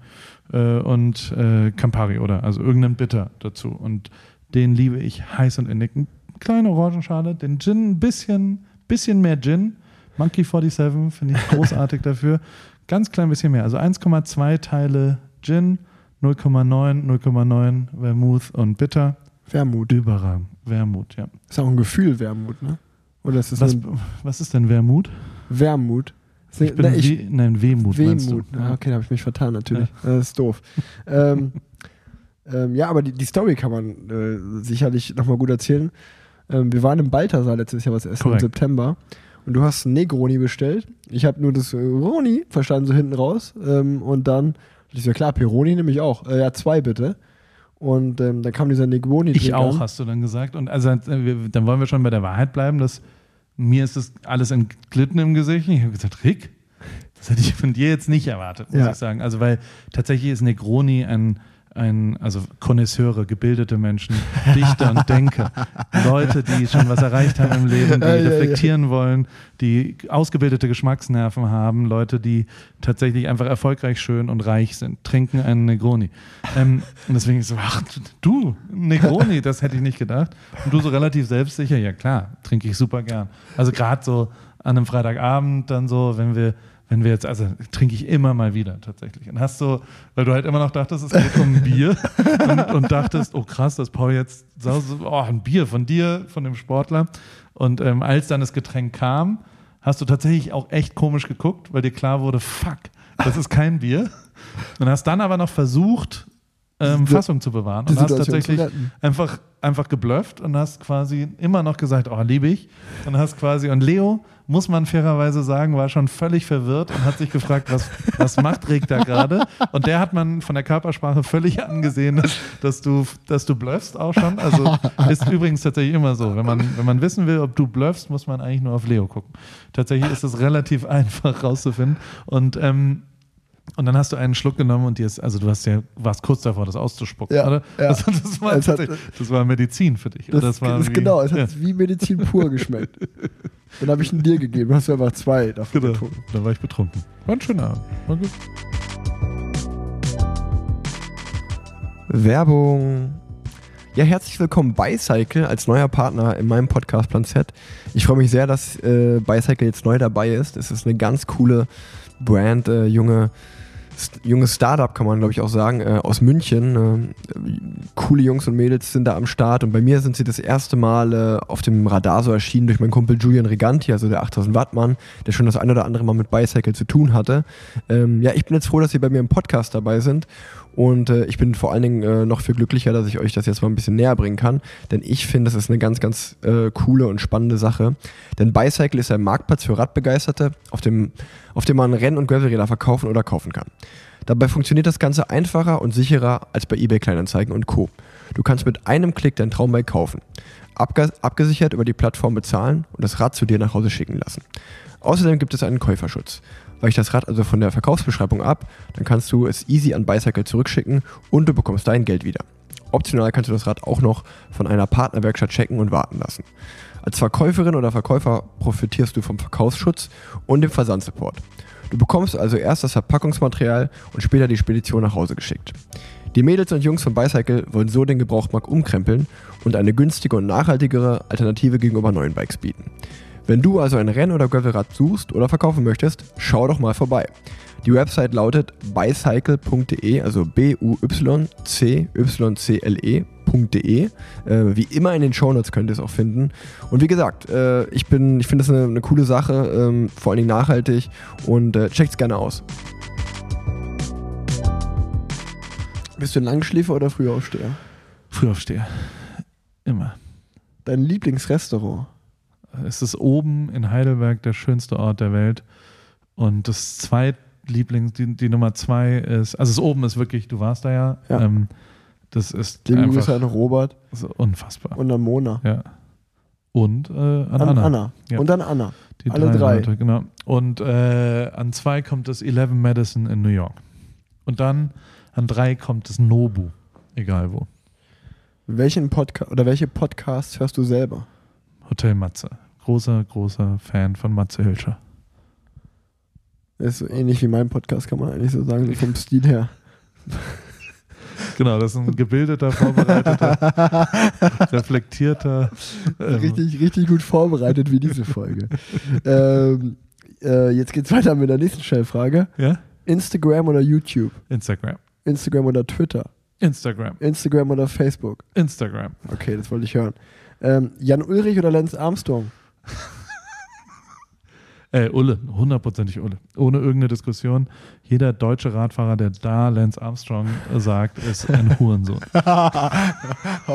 äh, und äh, Campari oder also irgendein Bitter dazu. Und den liebe ich heiß und innig. Kleine Orangenschale, den Gin ein bisschen, bisschen mehr Gin. Monkey 47 finde ich großartig dafür. Ganz klein bisschen mehr. Also 1,2 Teile Gin, 0,9, 0,9 Vermouth und Bitter. Wermut. Überragend. Wermut, ja. Ist auch ein Gefühl, Wermut, ne? Oder ist das Was, was ist denn Wermut? Wermut? Ich bin ne, We nein, Wehmut, meinst du? Wehmut. Ah, okay, da habe ich mich vertan, natürlich. Das ist doof. ähm, ähm, ja, aber die, die Story kann man äh, sicherlich nochmal gut erzählen. Ähm, wir waren im Balthasar letztes Jahr was essen Korrekt. im September. Und du hast ein Negroni bestellt. Ich habe nur das äh, Roni verstanden, so hinten raus. Ähm, und dann, ich so, klar, Peroni nehme ich auch. Äh, ja, zwei bitte. Und ähm, dann kam dieser Negroni Ich auch, an. hast du dann gesagt. Und also äh, dann wollen wir schon bei der Wahrheit bleiben, dass mir ist das alles entglitten im Gesicht. Ich habe gesagt, Rick, das hätte ich von dir jetzt nicht erwartet, muss Ja. ich sagen. Also weil tatsächlich ist Negroni ein, ein also Konnoisseure, gebildete Menschen, Dichter und Denker, Leute, die schon was erreicht haben im Leben, die Ja, ja, ja. reflektieren wollen, die ausgebildete Geschmacksnerven haben, Leute, die tatsächlich einfach erfolgreich, schön und reich sind, trinken einen Negroni. Ähm, und deswegen so, ach du, Negroni, das hätte ich nicht gedacht. Und du so relativ selbstsicher, ja klar, trinke ich super gern. Also gerade so an einem Freitagabend dann so, wenn wir wenn wir jetzt, also trinke ich immer mal wieder tatsächlich. Und hast so, weil du halt immer noch dachtest, es geht um ein Bier und, und dachtest, oh krass, dass Paul jetzt oh, ein Bier von dir, von dem Sportler. Und ähm, als dann das Getränk kam, hast du tatsächlich auch echt komisch geguckt, weil dir klar wurde, fuck, das ist kein Bier. Und hast dann aber noch versucht, ähm, Fassung zu bewahren und hast tatsächlich einfach, einfach geblufft und hast quasi immer noch gesagt, oh, liebe ich. Und hast quasi, und Leo, muss man fairerweise sagen, war schon völlig verwirrt und hat sich gefragt, was, was macht Rick da gerade? Und der hat man von der Körpersprache völlig angesehen, dass, dass du, dass du bluffst auch schon. Also ist übrigens tatsächlich immer so. Wenn man, wenn man wissen will, ob du bluffst, muss man eigentlich nur auf Leo gucken. Tatsächlich ist es relativ einfach rauszufinden. Und ähm, und dann hast du einen Schluck genommen und dir ist, also du hast ja, warst kurz davor, das auszuspucken, Ja, oder? ja. Also das, war hat- das war Medizin für dich. Das, das war wie- genau, es hat ja, wie Medizin pur geschmeckt. Dann habe ich ihn dir gegeben, hast du einfach zwei davon genau. getrunken. Da war ich betrunken. War ein schöner Abend. War gut. Werbung. Ja, herzlich willkommen Bicycle als neuer Partner in meinem Podcast Plan Z. Ich freue mich sehr, dass äh, Bicycle jetzt neu dabei ist. Es ist eine ganz coole Brand, äh, junge junges Startup, kann man glaube ich auch sagen, äh, aus München. Äh, coole Jungs und Mädels sind da am Start und bei mir sind sie das erste Mal äh, auf dem Radar so erschienen durch meinen Kumpel Julian Reganti, also der 8000 Watt Mann, der schon das ein oder andere Mal mit Bicycle zu tun hatte. Ähm, ja, ich bin jetzt froh, dass sie bei mir im Podcast dabei sind und äh, ich bin vor allen Dingen äh, noch viel glücklicher, dass ich euch das jetzt mal ein bisschen näher bringen kann. Denn ich finde, das ist eine ganz, ganz äh, coole und spannende Sache. Denn Bicycle ist ein Marktplatz für Radbegeisterte, auf dem, auf dem man Renn- und Gravelräder verkaufen oder kaufen kann. Dabei funktioniert das Ganze einfacher und sicherer als bei eBay Kleinanzeigen und Co. Du kannst mit einem Klick dein Traumbike kaufen, abge abgesichert über die Plattform bezahlen und das Rad zu dir nach Hause schicken lassen. Außerdem gibt es einen Käuferschutz. Weiche das Rad also von der Verkaufsbeschreibung ab, dann kannst du es easy an Bicycle zurückschicken und du bekommst dein Geld wieder. Optional kannst du das Rad auch noch von einer Partnerwerkstatt checken und warten lassen. Als Verkäuferin oder Verkäufer profitierst du vom Verkaufsschutz und dem Versandsupport. Du bekommst also erst das Verpackungsmaterial und später die Spedition nach Hause geschickt. Die Mädels und Jungs von Bicycle wollen so den Gebrauchtmarkt umkrempeln und eine günstige und nachhaltigere Alternative gegenüber neuen Bikes bieten. Wenn du also ein Renn- oder Gravelrad suchst oder verkaufen möchtest, schau doch mal vorbei. Die Website lautet bicycle.de, also B-U-Y-C-Y-C-L-E.de. Äh, wie immer in den Shownotes könnt ihr es auch finden. Und wie gesagt, äh, ich, ich finde das eine, eine, coole Sache, ähm, vor allen Dingen nachhaltig und äh, checkt es gerne aus. Bist du ein Langschläfer oder Frühaufsteher? Frühaufsteher. Immer. Dein Lieblingsrestaurant? Es ist oben in Heidelberg der schönste Ort der Welt. Und das zweitlieblings, die, die Nummer zwei ist, also das oben ist wirklich, du warst da ja. ja. Ähm, das ist Liebe Grüße an Robert. unfassbar. Und an Mona. Ja. Und äh, an, an, Anna. Anna. Ja. Und an Anna. Die Alle drei. drei. Leute, genau. Und äh, an zwei kommt das Eleven Madison in New York. Und dann an drei kommt das Nobu. Egal wo. Welchen Podcast oder welche Podcasts hörst du selber? Hotel Matze. Großer, großer Fan von Matze Hilscher. ist so ähnlich wie mein Podcast, kann man eigentlich so sagen, vom Stil her. Genau, das ist ein gebildeter, vorbereiteter, reflektierter. Ähm, richtig, richtig gut vorbereitet wie diese Folge. ähm, äh, jetzt geht's weiter mit der nächsten Schnellfrage. Ja? Instagram oder YouTube? Instagram. Instagram oder Twitter? Instagram. Instagram oder Facebook? Instagram. Okay, das wollte ich hören. Ähm, Jan Ulrich oder Lance Armstrong? Äh, Ulle, hundertprozentig Ulle. Ohne irgendeine Diskussion. Jeder deutsche Radfahrer, der da Lance Armstrong sagt, ist ein Hurensohn. oh,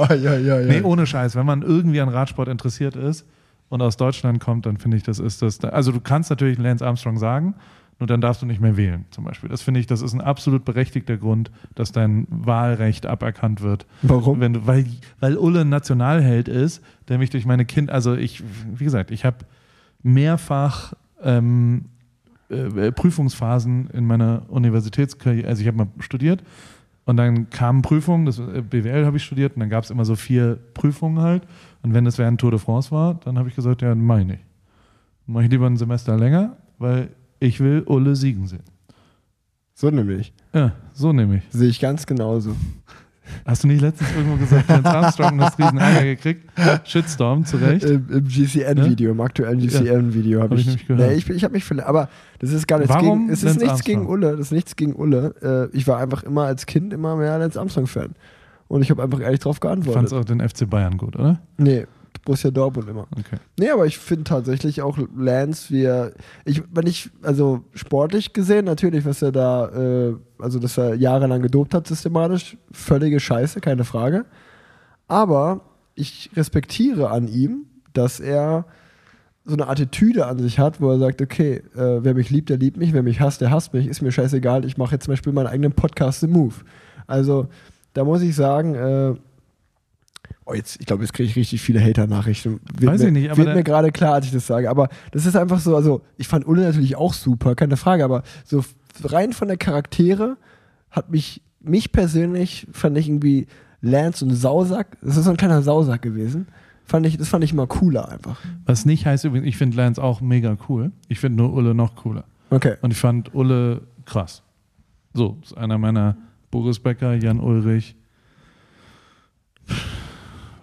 ja, ja, ja. Nee, ohne Scheiß. Wenn man irgendwie an Radsport interessiert ist und aus Deutschland kommt, dann finde ich, das ist das. Also du kannst natürlich Lance Armstrong sagen, nur dann darfst du nicht mehr wählen, zum Beispiel. Das finde ich, das ist ein absolut berechtigter Grund, dass dein Wahlrecht aberkannt wird. Warum? Wenn du, weil, weil Ulle ein Nationalheld ist, der mich durch meine Kind, also ich, wie gesagt, ich habe mehrfach ähm, äh, Prüfungsphasen in meiner Universitätskarriere, also ich habe mal studiert und dann kamen Prüfungen, das äh, BWL habe ich studiert und dann gab es immer so vier Prüfungen halt und wenn es während Tour de France war, dann habe ich gesagt, ja, mach ich nicht. Mach ich lieber ein Semester länger, weil ich will Ulle siegen sehen. So nämlich. Ja, so nämlich. Sehe ich ganz genauso. Hast du nicht letztens irgendwo gesagt, Lance Armstrong hast riesen Ärger gekriegt? Shitstorm, zu Recht. Im, im GCN-Video, ja? im aktuellen GCN-video habe hab ich, ich gehört. Nee, ich, ich habe mich verletzt, aber das ist gar nichts Warum gegen, es ist nichts gegen Ulle, das ist nichts gegen Ulle. Äh, ich war einfach immer als Kind immer mehr Lance Armstrong-Fan. Und ich habe einfach ehrlich darauf geantwortet. Fandst auch den FC Bayern gut, oder? Nee, Borussia Dortmund immer. Okay. Nee, aber ich finde tatsächlich auch Lance, wie er, ich, wenn ich, also sportlich gesehen, natürlich, was er da, äh, also dass er jahrelang gedopt hat, systematisch, völlige Scheiße, keine Frage. Aber ich respektiere an ihm, dass er so eine Attitüde an sich hat, wo er sagt, okay, äh, wer mich liebt, der liebt mich, wer mich hasst, der hasst mich, ist mir scheißegal, ich mache jetzt zum Beispiel meinen eigenen Podcast The Move. Also da muss ich sagen, äh, Oh, jetzt, ich glaube, jetzt kriege ich richtig viele Hater-Nachrichten. Weiß mir, ich nicht, aber. Wird mir gerade klar, als ich das sage. Aber das ist einfach so, also ich fand Ulle natürlich auch super, keine Frage, aber so rein von der Charaktere hat mich, mich persönlich, fand ich irgendwie Lance und Sausack, das ist so ein kleiner Sausack gewesen. Fand ich, das fand ich immer cooler einfach. Was nicht heißt übrigens, ich finde Lance auch mega cool. Ich finde nur Ulle noch cooler. Okay. Und ich fand Ulle krass. So, ist einer meiner Boris Becker, Jan Ulrich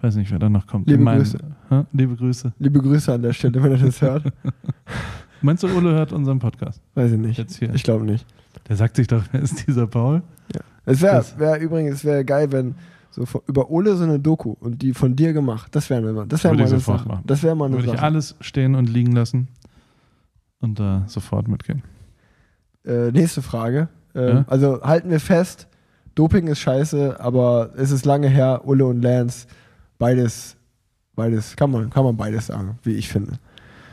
weiß nicht, wer da noch kommt. Liebe mein, Grüße. Hä? Liebe Grüße. Liebe Grüße an der Stelle, wenn er das hört. Meinst du, Ole hört unseren Podcast? Weiß ich nicht. Jetzt hier. Ich glaube nicht. Der sagt sich doch, wer ist dieser Paul? Es wäre wär übrigens es wär geil, wenn so von, über Ole so eine Doku und die von dir gemacht. Das wäre mal, das wäre mal ich eine Sache. machen. Das wäre mal eine Würde ich Sache. alles stehen und liegen lassen und da sofort mitgehen. Äh, nächste Frage. Ähm, Ja? Also halten wir fest, Doping ist scheiße, aber es ist lange her, Ulle und Lance, beides, beides, kann man, kann man beides sagen, wie ich finde.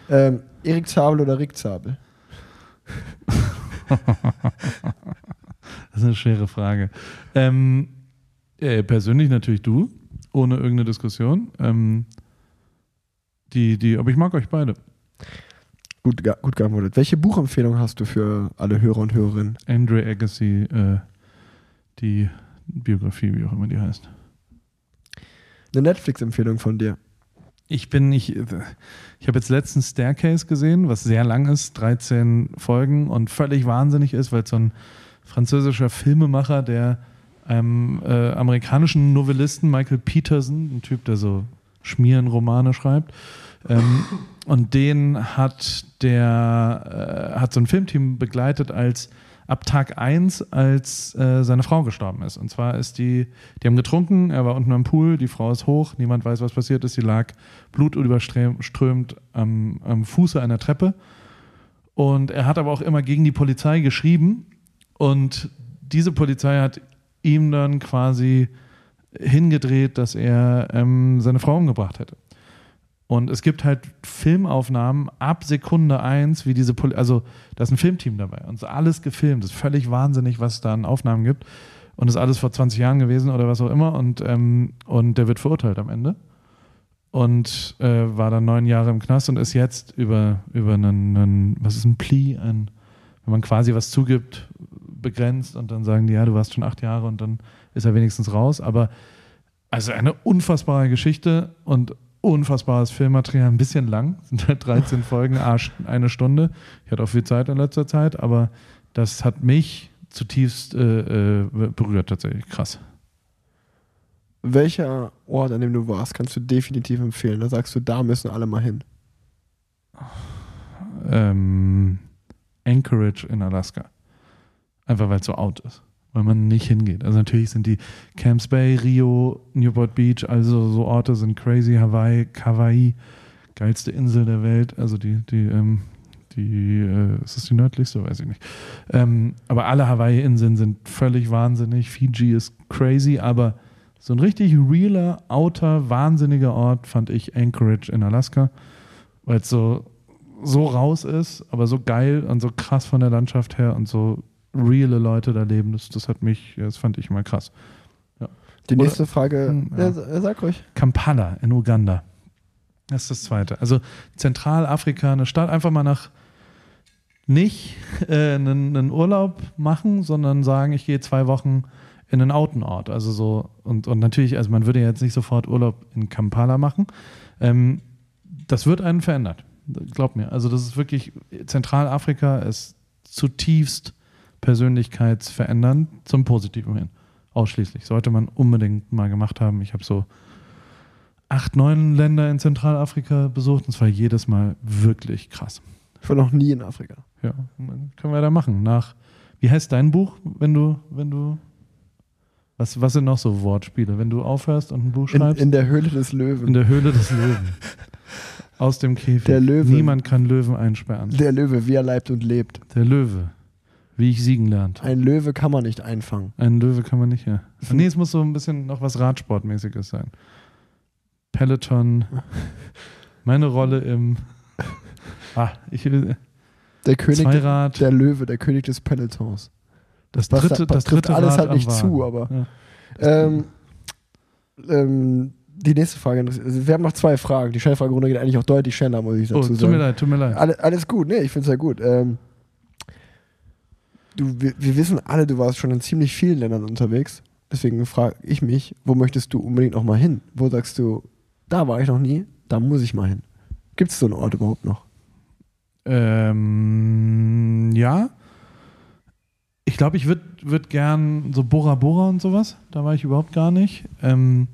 Ähm, Erik Zabel oder Rick Zabel? Das ist eine schwere Frage. Ähm, äh, persönlich natürlich du, ohne irgendeine Diskussion. Ähm, die, die, aber ich mag euch beide. Gut, gut geantwortet. Welche Buchempfehlung hast du für alle Hörer und Hörerinnen? Andre Agassi, äh, die Biografie, wie auch immer die heißt. Eine Netflix-Empfehlung von dir. Ich bin nicht. Ich habe jetzt letztens Staircase gesehen, was sehr lang ist, 13 Folgen und völlig wahnsinnig ist, weil so ein französischer Filmemacher, der einem äh, amerikanischen Novellisten Michael Peterson, ein Typ, der so Schmierenromane schreibt, ähm, und den hat der äh, hat so ein Filmteam begleitet als ab Tag 1, als äh, seine Frau gestorben ist. Und zwar ist die, die haben getrunken, er war unten am Pool, die Frau ist hoch, niemand weiß, was passiert ist, sie lag blutüberströmt am, am Fuße einer Treppe. Und er hat aber auch immer gegen die Polizei geschrieben. Und diese Polizei hat ihm dann quasi hingedreht, dass er ähm, seine Frau umgebracht hätte. Und es gibt halt Filmaufnahmen ab Sekunde eins, wie diese, Poli also da ist ein Filmteam dabei und so alles gefilmt. Das ist völlig wahnsinnig, was es da an Aufnahmen gibt. Und das ist alles vor 20 Jahren gewesen oder was auch immer. Und, ähm, und der wird verurteilt am Ende. Und äh, war dann neun Jahre im Knast und ist jetzt über, über einen, einen, was ist ein Plea, ein, wenn man quasi was zugibt, begrenzt und dann sagen die, ja, du warst schon acht Jahre und dann ist er wenigstens raus. Aber also eine unfassbare Geschichte und unfassbares Filmmaterial, ein bisschen lang, sind halt 13 Folgen, eine Stunde. Ich hatte auch viel Zeit in letzter Zeit, aber das hat mich zutiefst äh, äh, berührt tatsächlich. Krass. Welcher Ort, an dem du warst, kannst du definitiv empfehlen? Da sagst du, da müssen alle mal hin. Ähm, Anchorage in Alaska. Einfach weil es so out ist. Weil man nicht hingeht. Also natürlich sind die Camps Bay, Rio, Newport Beach, also so Orte sind crazy, Hawaii, Kauai, geilste Insel der Welt. Also die, die, ähm, die, äh, ist das die nördlichste? Weiß ich nicht. Ähm, aber alle Hawaii-Inseln sind völlig wahnsinnig. Fiji ist crazy, aber so ein richtig realer, outer, wahnsinniger Ort fand ich Anchorage in Alaska, weil es so, so raus ist, aber so geil und so krass von der Landschaft her und so reale Leute da leben. Das, das hat mich, das fand ich immer krass. Die Oder- nächste Frage, Hm, ja. ja. sa- sag ruhig. Kampala in Uganda. Das ist das Zweite. Also Zentralafrika, eine Stadt, einfach mal nach nicht äh, einen, einen Urlaub machen, sondern sagen, ich gehe zwei Wochen in einen Autenort. Also so, und, und natürlich, also man würde jetzt nicht sofort Urlaub in Kampala machen. Ähm, das wird einen verändert. Glaub mir. Also das ist wirklich, Zentralafrika ist zutiefst persönlichkeitsverändernd zum Positiven hin. Ausschließlich. Sollte man unbedingt mal gemacht haben. Ich habe so acht, neun Länder in Zentralafrika besucht und es war jedes Mal wirklich krass. Ich war noch nie in Afrika. Ja, können wir da machen. Nach, wie heißt dein Buch, wenn du, wenn du, was, was sind noch so Wortspiele? Wenn du aufhörst und ein Buch In, schreibst? in der Höhle des Löwen. In der Höhle des Löwen. Aus dem Käfig. Der Löwe. Niemand kann Löwen einsperren. der Löwe, wie er leibt und lebt. Der Löwe. Wie ich siegen lernt. Ein Löwe kann man nicht einfangen. Einen Löwe kann man nicht, ja. Nee, es muss so ein bisschen noch was Radsportmäßiges sein. Peloton. Meine Rolle im. Ah, ich will. Der König, Zweirad. der Löwe, der König des Pelotons. Das dritte, da- das trifft dritte alles Rad halt nicht Wagen. zu, aber. Ja. Ähm, ähm, die nächste Frage. also Wir haben noch zwei Fragen. Die Schnellfragerunde geht eigentlich auch deutlich schneller, muss ich Oh, dazu tut sagen. mir leid, tut mir leid. Alle, alles gut, nee, ich finde es ja gut. Ähm, du, wir, wir wissen alle, du warst schon in ziemlich vielen Ländern unterwegs. Deswegen frage ich mich, wo möchtest du unbedingt noch mal hin? Wo sagst du, da war ich noch nie, da muss ich mal hin? Gibt es so einen Ort überhaupt noch? Ähm, ja. Ich glaube, ich würde würd gern so Bora Bora und sowas. Da war ich überhaupt gar nicht. Ähm,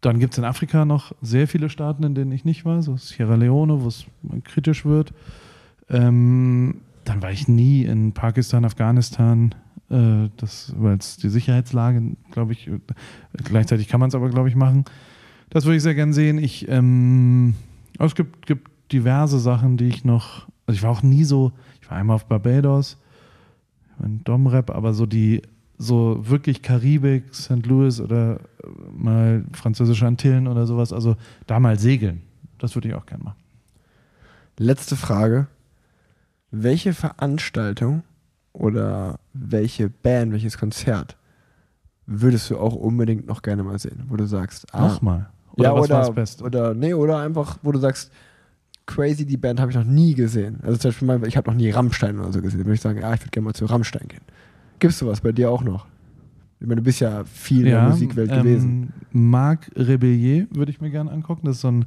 dann gibt es in Afrika noch sehr viele Staaten, in denen ich nicht war. So Sierra Leone, wo es kritisch wird. Ähm, dann war ich nie in Pakistan, Afghanistan, äh, weil es die Sicherheitslage, glaube ich, äh, gleichzeitig kann man es aber, glaube ich, machen. Das würde ich sehr gern sehen. Ich, ähm, es gibt, gibt diverse Sachen, die ich noch, also ich war auch nie so, ich war einmal auf Barbados, ein Domrep, aber so die, so wirklich Karibik, St. Louis oder äh, mal französische Antillen oder sowas, also da mal segeln. Das würde ich auch gern machen. Letzte Frage. Welche Veranstaltung oder welche Band, welches Konzert würdest du auch unbedingt noch gerne mal sehen, wo du sagst, ah, nochmal. Oder ja, was oder, das Beste? Oder nee, oder einfach, wo du sagst, crazy, die Band habe ich noch nie gesehen. Also zum Beispiel, mal, ich habe noch nie Rammstein oder so gesehen. Da würde ich sagen, ja, ich würde gerne mal zu Rammstein gehen. Gibst du was bei dir auch noch? Ich meine, du bist ja viel ja, in der Musikwelt ähm, gewesen. Marc Rebellier würde ich mir gerne angucken. Das ist so ein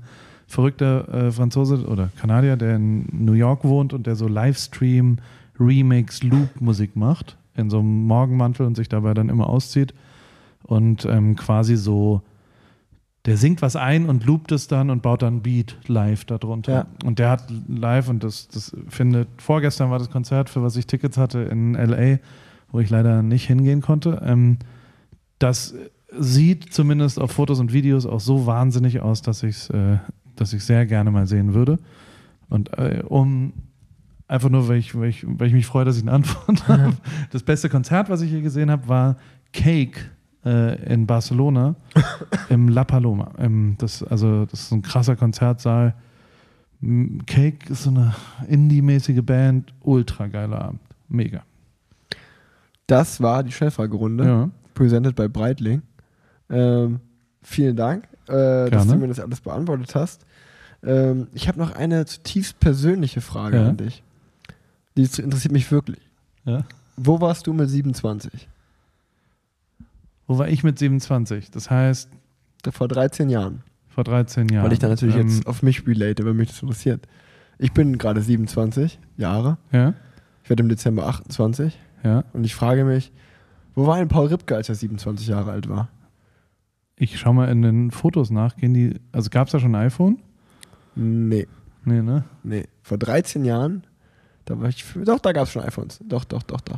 verrückter äh, Franzose oder Kanadier, der in New York wohnt und der so Livestream, Remix, Loop-Musik macht. In so einem Morgenmantel und sich dabei dann immer auszieht. Und ähm, quasi so der singt was ein und loopt es dann und baut dann ein Beat live darunter. Ja. Und der hat live, und das, das findet, vorgestern war das Konzert, für was ich Tickets hatte in LA, wo ich leider nicht hingehen konnte. Ähm, das sieht zumindest auf Fotos und Videos auch so wahnsinnig aus, dass ich es äh, dass ich sehr gerne mal sehen würde. Und äh, um einfach nur, weil ich, weil, ich, weil ich mich freue, dass ich eine Antwort habe. Das beste Konzert, was ich hier gesehen habe, war Cake äh, in Barcelona im La Paloma. Im, das, also, das ist ein krasser Konzertsaal. Cake ist so eine Indie-mäßige Band, ultra geiler Abend. Mega. Das war die Schnellfragerunde, ja. presented bei Breitling. Ähm, vielen Dank, äh, dass du mir das alles beantwortet hast. Ähm, ich habe noch eine zutiefst persönliche Frage ja. an dich. Die interessiert mich wirklich. Ja? Wo warst du mit 27? Wo war ich mit 27? Das heißt. Vor 13 Jahren. Vor 13 Jahren. Weil ich da natürlich ähm, jetzt auf mich relate, weil mich das interessiert. Ich bin gerade 27 Jahre. Ja. Ich werde im Dezember 28. Ja. Und ich frage mich, wo war denn Paul Ripke, als er 27 Jahre alt war? Ich schaue mal in den Fotos nach. Gehen die, also gab es da schon ein iPhone? Nee. Nee, ne? Nee. Vor 13 Jahren, da war ich, doch, da gab es schon iPhones. Doch, doch, doch, doch.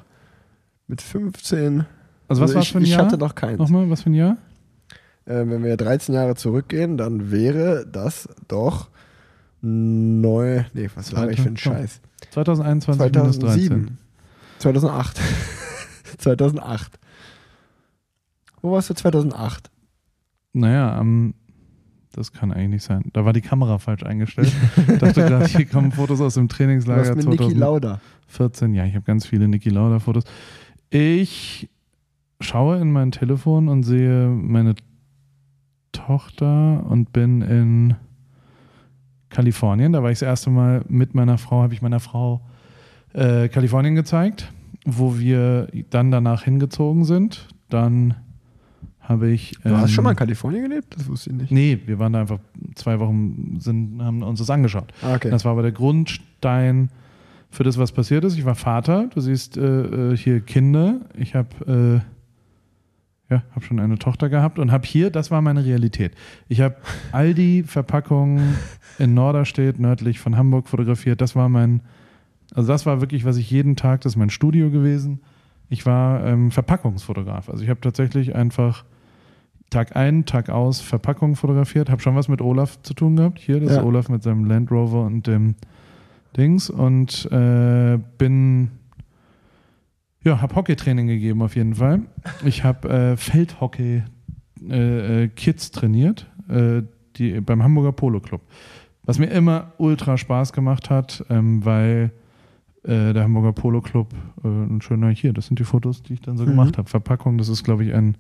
Mit 15. Also was also war für ein ich, Jahr? Ich hatte noch keins. Nochmal, was für ein Jahr? Äh, wenn wir 13 Jahre zurückgehen, dann wäre das doch neu. Nee, was war ich für ein Scheiß? 2021 2007. 2008. 2008. Wo warst du 2008? Naja, am das kann eigentlich nicht sein. Da war die Kamera falsch eingestellt. Ich dachte gerade, hier kommen Fotos aus dem Trainingslager. Was mit Niki Lauda? 14, ja, ich habe ganz viele Niki Lauda Fotos. Ich schaue in mein Telefon und sehe meine Tochter und bin in Kalifornien. Da war ich das erste Mal mit meiner Frau, habe ich meiner Frau äh, Kalifornien gezeigt, wo wir dann danach hingezogen sind. Dann habe ich. Du hast schon mal in ähm, Kalifornien gelebt? Das wusste ich nicht. Nee, wir waren da einfach zwei Wochen, sind, haben uns das angeschaut. Ah, okay. Das war aber der Grundstein für das, was passiert ist. Ich war Vater, du siehst äh, äh hier Kinder. Ich habe äh, ja, hab schon eine Tochter gehabt und habe hier, das war meine Realität. Ich habe all die Verpackungen in Norderstedt, nördlich von Hamburg fotografiert. Das war mein, also das war wirklich, was ich jeden Tag, das ist mein Studio gewesen. Ich war ähm, Verpackungsfotograf. Also ich habe tatsächlich einfach Tag ein, Tag aus Verpackungen fotografiert. Habe schon was mit Olaf zu tun gehabt. Hier, das ja. ist Olaf mit seinem Land Rover und dem Dings. Und äh, bin, ja, habe Hockeytraining gegeben auf jeden Fall. Ich habe äh, Feldhockey äh, äh, Kids trainiert, äh, die, beim Hamburger Polo Club. Was mir immer ultra Spaß gemacht hat, ähm, weil äh, der Hamburger Polo Club ein schöner hier, das sind die Fotos, die ich dann so mhm. gemacht habe. Verpackung, das ist, glaube ich, ein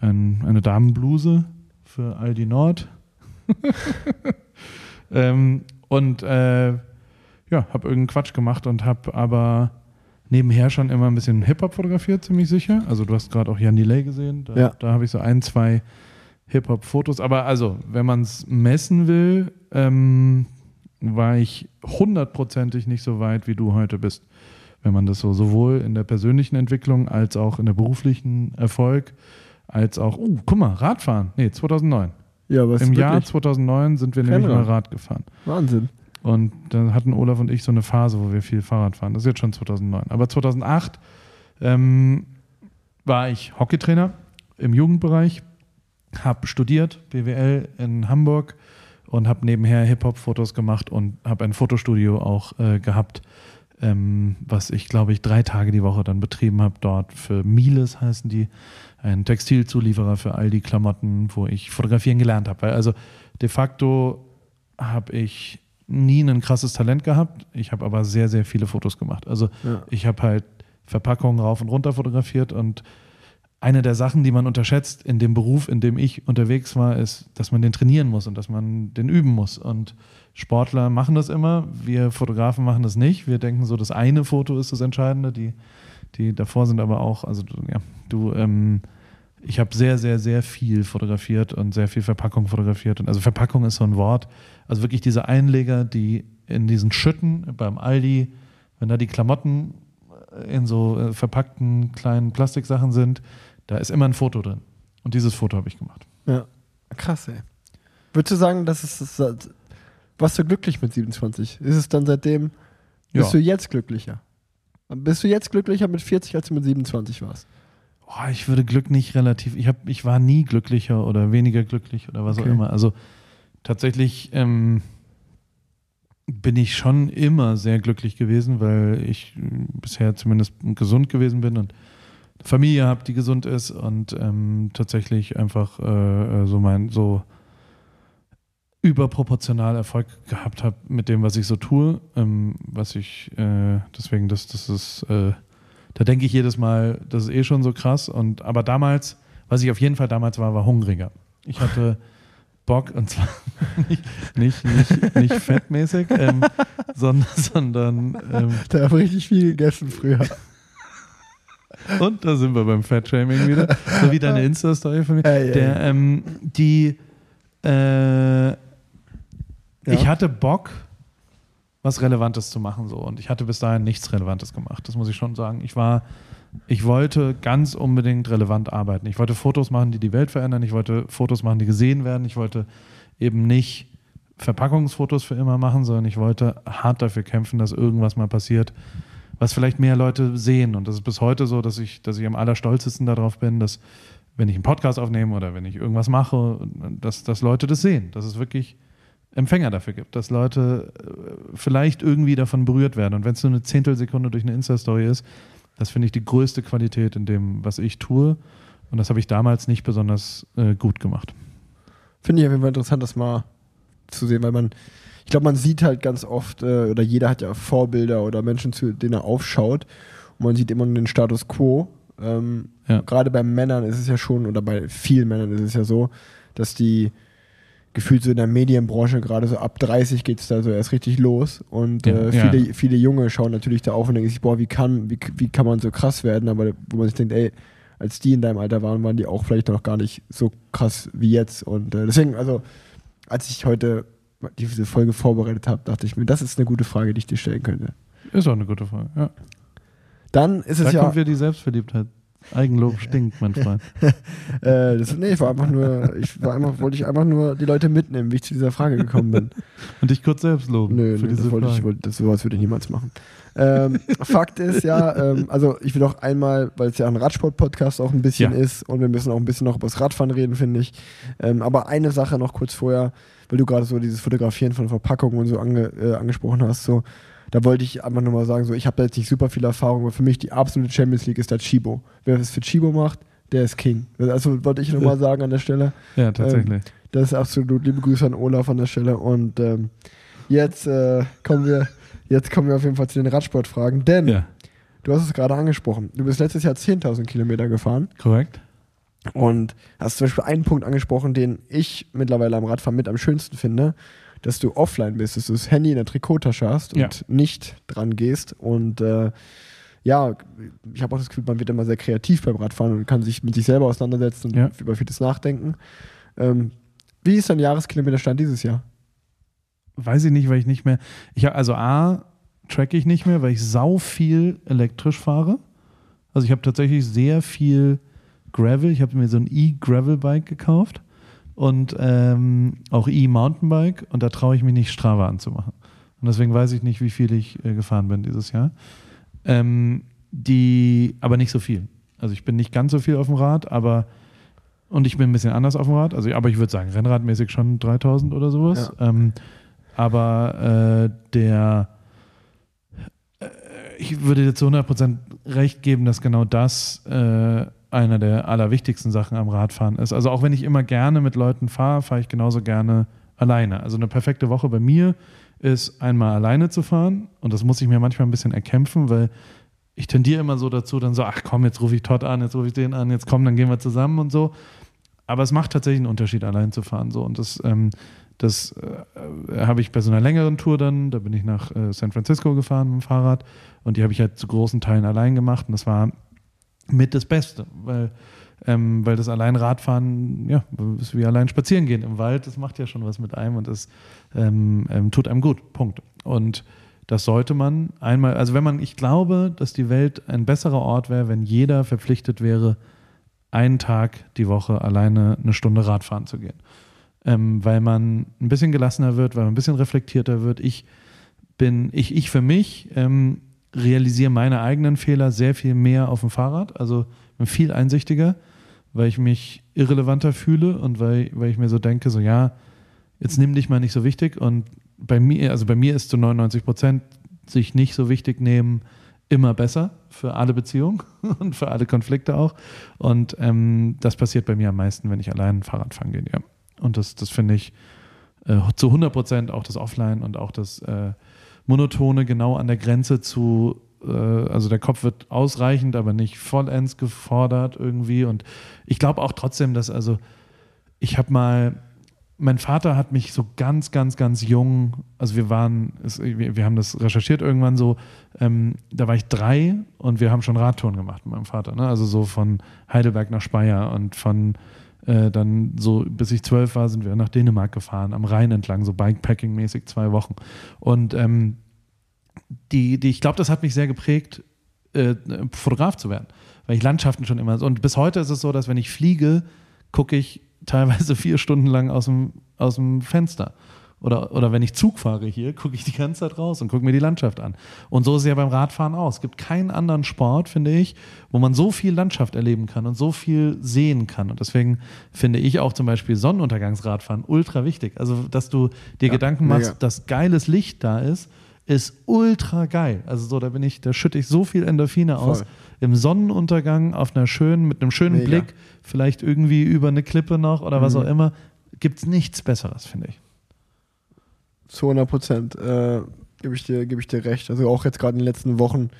ein, eine Damenbluse für Aldi Nord. ähm, und äh, ja, habe irgendeinen Quatsch gemacht und habe aber nebenher schon immer ein bisschen Hip-Hop fotografiert, ziemlich sicher. Also du hast gerade auch Jan Delay gesehen. Da, ja. da habe ich so ein, zwei Hip-Hop-Fotos. Aber also, wenn man es messen will, ähm, war ich hundertprozentig nicht so weit, wie du heute bist. Wenn man das so sowohl in der persönlichen Entwicklung als auch in der beruflichen Erfolg als auch, uh, guck mal, Radfahren. Nee, 2009. Ja, was Im Jahr 2009 sind wir nämlich mal Rad gefahren. Wahnsinn. Und dann hatten Olaf und ich so eine Phase, wo wir viel Fahrrad fahren. Das ist jetzt schon 2009. Aber 2008 ähm, war ich Hockeytrainer im Jugendbereich, habe studiert, BWL in Hamburg und habe nebenher Hip-Hop-Fotos gemacht und habe ein Fotostudio auch äh, gehabt, ähm, was ich, glaube ich, drei Tage die Woche dann betrieben habe dort für Miles heißen die, ein Textilzulieferer für all die Klamotten, wo ich fotografieren gelernt habe. Also de facto habe ich nie ein krasses Talent gehabt. Ich habe aber sehr, sehr viele Fotos gemacht. Also Ja. ich habe halt Verpackungen rauf und runter fotografiert und eine der Sachen, die man unterschätzt in dem Beruf, in dem ich unterwegs war, ist, dass man den trainieren muss und dass man den üben muss. Und Sportler machen das immer, wir Fotografen machen das nicht. Wir denken so, das eine Foto ist das Entscheidende, die, die davor sind aber auch, also du- ja, du, ähm, ich habe sehr, sehr, sehr viel fotografiert und sehr viel Verpackung fotografiert. Und also Verpackung ist so ein Wort. Also wirklich diese Einleger, die in diesen Schütten beim Aldi, wenn da die Klamotten in so äh, verpackten kleinen Plastiksachen sind, da ist immer ein Foto drin. Und dieses Foto habe ich gemacht. Ja. Krass, ey. Würdest du sagen, dass es das, warst du glücklich mit 27? Ist es dann seitdem, bist Ja. du jetzt glücklicher? Bist du jetzt glücklicher mit 40, als du mit 27 warst? Oh, ich würde Glück nicht relativ. Ich, hab, ich war nie glücklicher oder weniger glücklich oder was Okay. auch immer. Also tatsächlich ähm, bin ich schon immer sehr glücklich gewesen, weil ich äh, bisher zumindest gesund gewesen bin und eine Familie habe, die gesund ist und ähm, tatsächlich einfach äh, äh, so mein so überproportional Erfolg gehabt habe mit dem, was ich so tue. Ähm, was ich äh, deswegen, das, das ist äh, da denke ich jedes Mal, das ist eh schon so krass. Und aber damals, was ich auf jeden Fall damals war, war hungriger. Ich hatte Bock und zwar nicht, nicht, nicht, nicht fettmäßig, ähm, sondern, sondern ähm, Da habe ich richtig viel gegessen früher. und da sind wir beim Fat-Shaming wieder, so wie deine Insta-Story von mir. Ja, Der, ähm, die, äh, ich hatte Bock, was Relevantes zu machen so und ich hatte bis dahin nichts Relevantes gemacht. Das muss ich schon sagen. Ich war, ich wollte ganz unbedingt relevant arbeiten. Ich wollte Fotos machen, die die Welt verändern. Ich wollte Fotos machen, die gesehen werden. Ich wollte eben nicht Verpackungsfotos für immer machen, sondern ich wollte hart dafür kämpfen, dass irgendwas mal passiert, was vielleicht mehr Leute sehen. Und das ist bis heute so, dass ich, dass ich am allerstolzesten darauf bin, dass wenn ich einen Podcast aufnehme oder wenn ich irgendwas mache, dass, dass Leute das sehen. Dass es wirklich Empfänger dafür gibt, dass Leute äh, vielleicht irgendwie davon berührt werden. Und wenn es nur eine Zehntelsekunde durch eine Insta-Story ist, das finde ich die größte Qualität in dem, was ich tue. Und das habe ich damals nicht besonders äh, gut gemacht. Finde ich auf jeden Fall interessant, das mal zu sehen, weil man, ich glaube, man sieht halt ganz oft, äh, oder jeder hat ja Vorbilder oder Menschen, zu denen er aufschaut. Und man sieht immer nur den Status quo. Ähm, Ja. Gerade bei Männern ist es ja schon, oder bei vielen Männern ist es ja so, dass die gefühlt so in der Medienbranche, gerade so ab 30 geht es da so erst richtig los. Und Ja, äh, ja. viele, viele Junge schauen natürlich da auf und denken sich, boah, wie kann, wie, wie kann man so krass werden? Aber wo man sich denkt, ey, als die in deinem Alter waren, waren die auch vielleicht noch gar nicht so krass wie jetzt. Und äh, deswegen, also, als ich heute diese Folge vorbereitet habe, dachte ich mir, das ist eine gute Frage, die ich dir stellen könnte. Ist auch eine gute Frage. Ja. Dann ist Da es ja. kommt wieder die Selbstverliebtheit. Eigenlob stinkt, mein Freund. Äh, das, nee, ich war einfach nur, ich war einfach, wollte ich einfach nur die Leute mitnehmen, wie ich zu dieser Frage gekommen bin. Und dich kurz selbst loben Nö, nö das wollte ich, wollte, das, sowas würde ich niemals machen. Ähm, Fakt ist ja, ähm, also ich will auch einmal, weil es ja ein Radsport-Podcast auch ein bisschen Ja. ist und wir müssen auch ein bisschen noch über das Radfahren reden, finde ich. Ähm, aber eine Sache noch kurz vorher, weil du gerade so dieses Fotografieren von Verpackungen und so ange, äh, angesprochen hast, so, da wollte ich einfach nur mal sagen, so, ich habe da jetzt nicht super viel Erfahrung, aber für mich die absolute Champions League ist da Chibo. Wer es für Chibo macht, der ist King. Also wollte ich nur mal sagen an der Stelle. Ja, tatsächlich. Das ist absolut liebe Grüße an Olaf an der Stelle. Und ähm, jetzt, äh, kommen wir, jetzt kommen wir auf jeden Fall zu den Radsportfragen. Denn ja, du hast es gerade angesprochen. Du bist letztes Jahr 10.000 Kilometer gefahren korrekt. und hast zum Beispiel einen Punkt angesprochen, den ich mittlerweile am Radfahren mit am schönsten finde, dass du offline bist, dass du das Handy in der Trikottasche hast Ja. und nicht dran gehst. Und äh, ja, ich habe auch das Gefühl, man wird immer sehr kreativ beim Radfahren und kann sich mit sich selber auseinandersetzen und Ja. über vieles nachdenken. Ähm, wie ist dein Jahreskilometerstand dieses Jahr? Weiß ich nicht, weil ich nicht mehr. Ich hab, also A, track ich nicht mehr, weil ich sau viel elektrisch fahre. Also ich habe tatsächlich sehr viel Gravel. Ich habe mir so ein E-Gravel-Bike gekauft und ähm, auch E-Mountainbike und da traue ich mich nicht Strava anzumachen. Und deswegen weiß ich nicht, wie viel ich äh, gefahren bin dieses Jahr. Ähm, die, aber nicht so viel. Also ich bin nicht ganz so viel auf dem Rad, aber und ich bin ein bisschen anders auf dem Rad. Also, aber ich würde sagen, Rennradmäßig schon 3000 oder sowas. Ja. Ähm, aber äh, der, äh, ich würde dir zu 100% recht geben, dass genau das äh, einer der allerwichtigsten Sachen am Radfahren ist. Also auch wenn ich immer gerne mit Leuten fahre, fahre ich genauso gerne alleine. Also eine perfekte Woche bei mir ist einmal alleine zu fahren und das muss ich mir manchmal ein bisschen erkämpfen, weil ich tendiere immer so dazu, dann so, ach komm, jetzt rufe ich Todd an, jetzt rufe ich den an, jetzt komm, dann gehen wir zusammen und so. Aber es macht tatsächlich einen Unterschied, allein zu fahren. So. Und das, ähm, das äh, habe ich bei so einer längeren Tour dann, da bin ich nach äh, San Francisco gefahren mit dem Fahrrad und die habe ich halt zu großen Teilen allein gemacht und das war mit das Beste, weil, ähm, weil das allein Radfahren, ja, ist wie allein spazieren gehen im Wald, das macht ja schon was mit einem und das ähm, ähm, tut einem gut, Punkt. Und das sollte man einmal, also wenn man, ich glaube, dass die Welt ein besserer Ort wäre, wenn jeder verpflichtet wäre, einen Tag die Woche alleine eine Stunde Radfahren zu gehen. Ähm, weil man ein bisschen gelassener wird, weil man ein bisschen reflektierter wird. Ich bin, ich, ich für mich ähm, realisiere meine eigenen Fehler sehr viel mehr auf dem Fahrrad. Also bin viel einsichtiger, weil ich mich irrelevanter fühle und weil, weil ich mir so denke, so ja, jetzt nimm dich mal nicht so wichtig. Und bei mir, also bei mir ist zu 99 Prozent sich nicht so wichtig nehmen immer besser für alle Beziehungen und für alle Konflikte auch. Und ähm, das passiert bei mir am meisten, wenn ich allein Fahrrad fahren gehe. Ja. Und das, das finde ich äh, zu 100 Prozent auch das Offline und auch das äh, Monotone genau an der Grenze zu, äh, also der Kopf wird ausreichend, aber nicht vollends gefordert irgendwie. Und ich glaube auch trotzdem, dass also ich habe mal mein Vater hat mich so ganz, ganz, ganz jung, also wir waren, wir, haben das recherchiert irgendwann so, ähm, da war ich drei und wir haben schon Radtouren gemacht mit meinem Vater, ne? also so von Heidelberg nach Speyer und von äh, dann so, bis ich zwölf war, sind wir nach Dänemark gefahren, am Rhein entlang, so Bikepacking-mäßig zwei Wochen. Und ähm, die, die, ich glaube, das hat mich sehr geprägt, äh, Fotograf zu werden, weil ich Landschaften schon immer und bis heute ist es so, dass wenn ich fliege, gucke ich teilweise vier Stunden lang aus dem, aus dem Fenster. Oder, oder wenn ich Zug fahre hier, gucke ich die ganze Zeit raus und gucke mir die Landschaft an. Und so ist es ja beim Radfahren aus. Es gibt keinen anderen Sport, finde ich, wo man so viel Landschaft erleben kann und so viel sehen kann. Und deswegen finde ich auch zum Beispiel Sonnenuntergangsradfahren ultra wichtig. Also, dass du dir Ja, Gedanken machst, mega. dass geiles Licht da ist, ist ultra geil. Also so, da bin ich, da schütte ich so viel Endorphine aus. Voll. Im Sonnenuntergang auf einer schönen, mit einem schönen Mega. Blick, vielleicht irgendwie über eine Klippe noch oder was Mhm. auch immer, gibt es nichts Besseres, finde ich. Zu 100 Prozent äh, gebe ich, dir- gebe ich dir recht. Also auch jetzt gerade in den letzten Wochen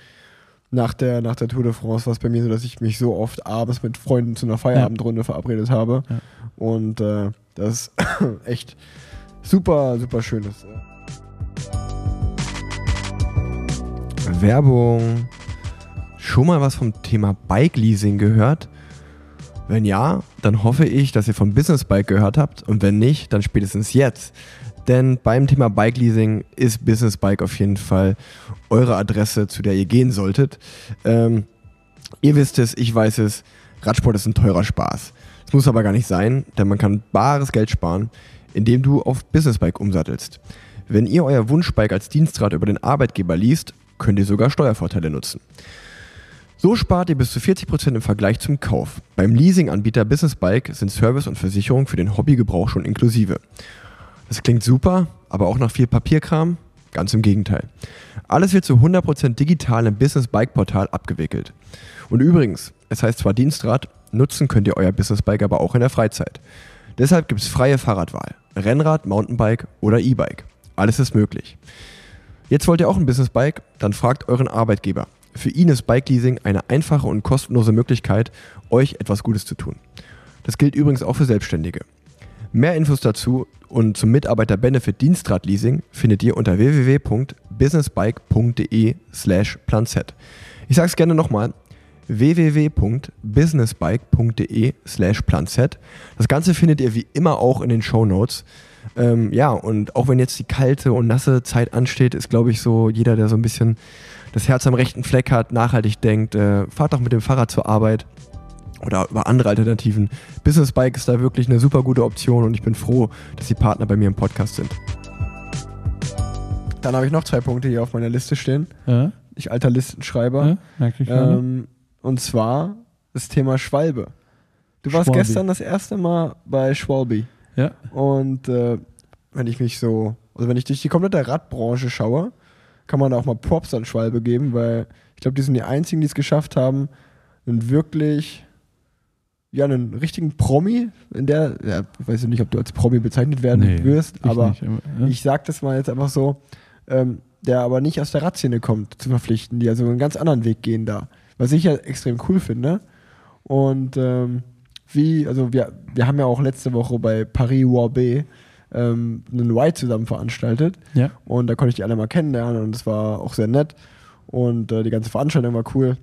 nach der, nach der Tour de France war es bei mir so, dass ich mich so oft abends mit Freunden zu einer Feierabendrunde verabredet habe. Ja. Und äh, das echt super, super schön ist. Werbung. Schon mal was vom Thema Bike Leasing gehört? Wenn ja, dann hoffe ich, dass ihr vom Business Bike gehört habt und wenn nicht, dann spätestens jetzt. Denn beim Thema Bike Leasing ist Business Bike auf jeden Fall eure Adresse, zu der ihr gehen solltet. Ähm, ihr wisst es, ich weiß es, Radsport ist ein teurer Spaß. Das muss aber gar nicht sein, denn man kann bares Geld sparen, indem du auf Business Bike umsattelst. Wenn ihr euer Wunschbike als Dienstrad über den Arbeitgeber liest, könnt ihr sogar Steuervorteile nutzen. So spart ihr bis zu 40% im Vergleich zum Kauf. Beim Leasinganbieter Business Bike sind Service und Versicherung für den Hobbygebrauch schon inklusive. Das klingt super, aber auch nach viel Papierkram? Ganz im Gegenteil. Alles wird zu 100% digital im Business Bike Portal abgewickelt. Und übrigens, es heißt zwar Dienstrad, nutzen könnt ihr euer Business Bike aber auch in der Freizeit. Deshalb gibt es freie Fahrradwahl. Rennrad, Mountainbike oder E-Bike. Alles ist möglich. Jetzt wollt ihr auch ein Business Bike? Dann fragt euren Arbeitgeber. Für ihn ist Bike Leasing eine einfache und kostenlose Möglichkeit, euch etwas Gutes zu tun. Das gilt übrigens auch für Selbstständige. Mehr Infos dazu und zum Mitarbeiter-Benefit Dienstrad Leasing findet ihr unter www.businessbike.de slash planz. Ich sage es gerne nochmal, www.businessbike.de slash planz. Das Ganze findet ihr wie immer auch in den Show Notes. Ähm, ja, und auch wenn jetzt die kalte und nasse Zeit ansteht, ist, glaube ich, so jeder, der so ein bisschen das Herz am rechten Fleck hat, nachhaltig denkt, äh, fahrt doch mit dem Fahrrad zur Arbeit oder über andere Alternativen. Business Bike ist da wirklich eine super gute Option und ich bin froh, dass die Partner bei mir im Podcast sind. Dann habe ich noch zwei Punkte hier auf meiner Liste stehen. Ja? Ich alter Listenschreiber. Ja? Ich. Ähm, und zwar das Thema Schwalbe. Du warst Schwalbe. gestern das erste Mal bei Schwalbe. Ja. Und äh, wenn ich mich so, also wenn ich durch die komplette Radbranche schaue, kann man da auch mal Props an Schwalbe geben, weil ich glaube, die sind die einzigen, die es geschafft haben, einen wirklich, ja, einen richtigen Promi, in der, ja, ich weiß nicht, ob du als Promi bezeichnet werden Nee, wirst, ich aber nicht, ja. ich sag das mal jetzt einfach so, ähm, der aber nicht aus der Radszene kommt, zu verpflichten, die also einen ganz anderen Weg gehen da. Was ich ja extrem cool finde. Und ähm, wie, also wir, wir haben ja auch letzte Woche bei Paris Roubaix ähm, einen Ride zusammen veranstaltet. ja. Und da konnte ich die alle mal kennenlernen und es war auch sehr nett. Und äh, die ganze Veranstaltung war cool.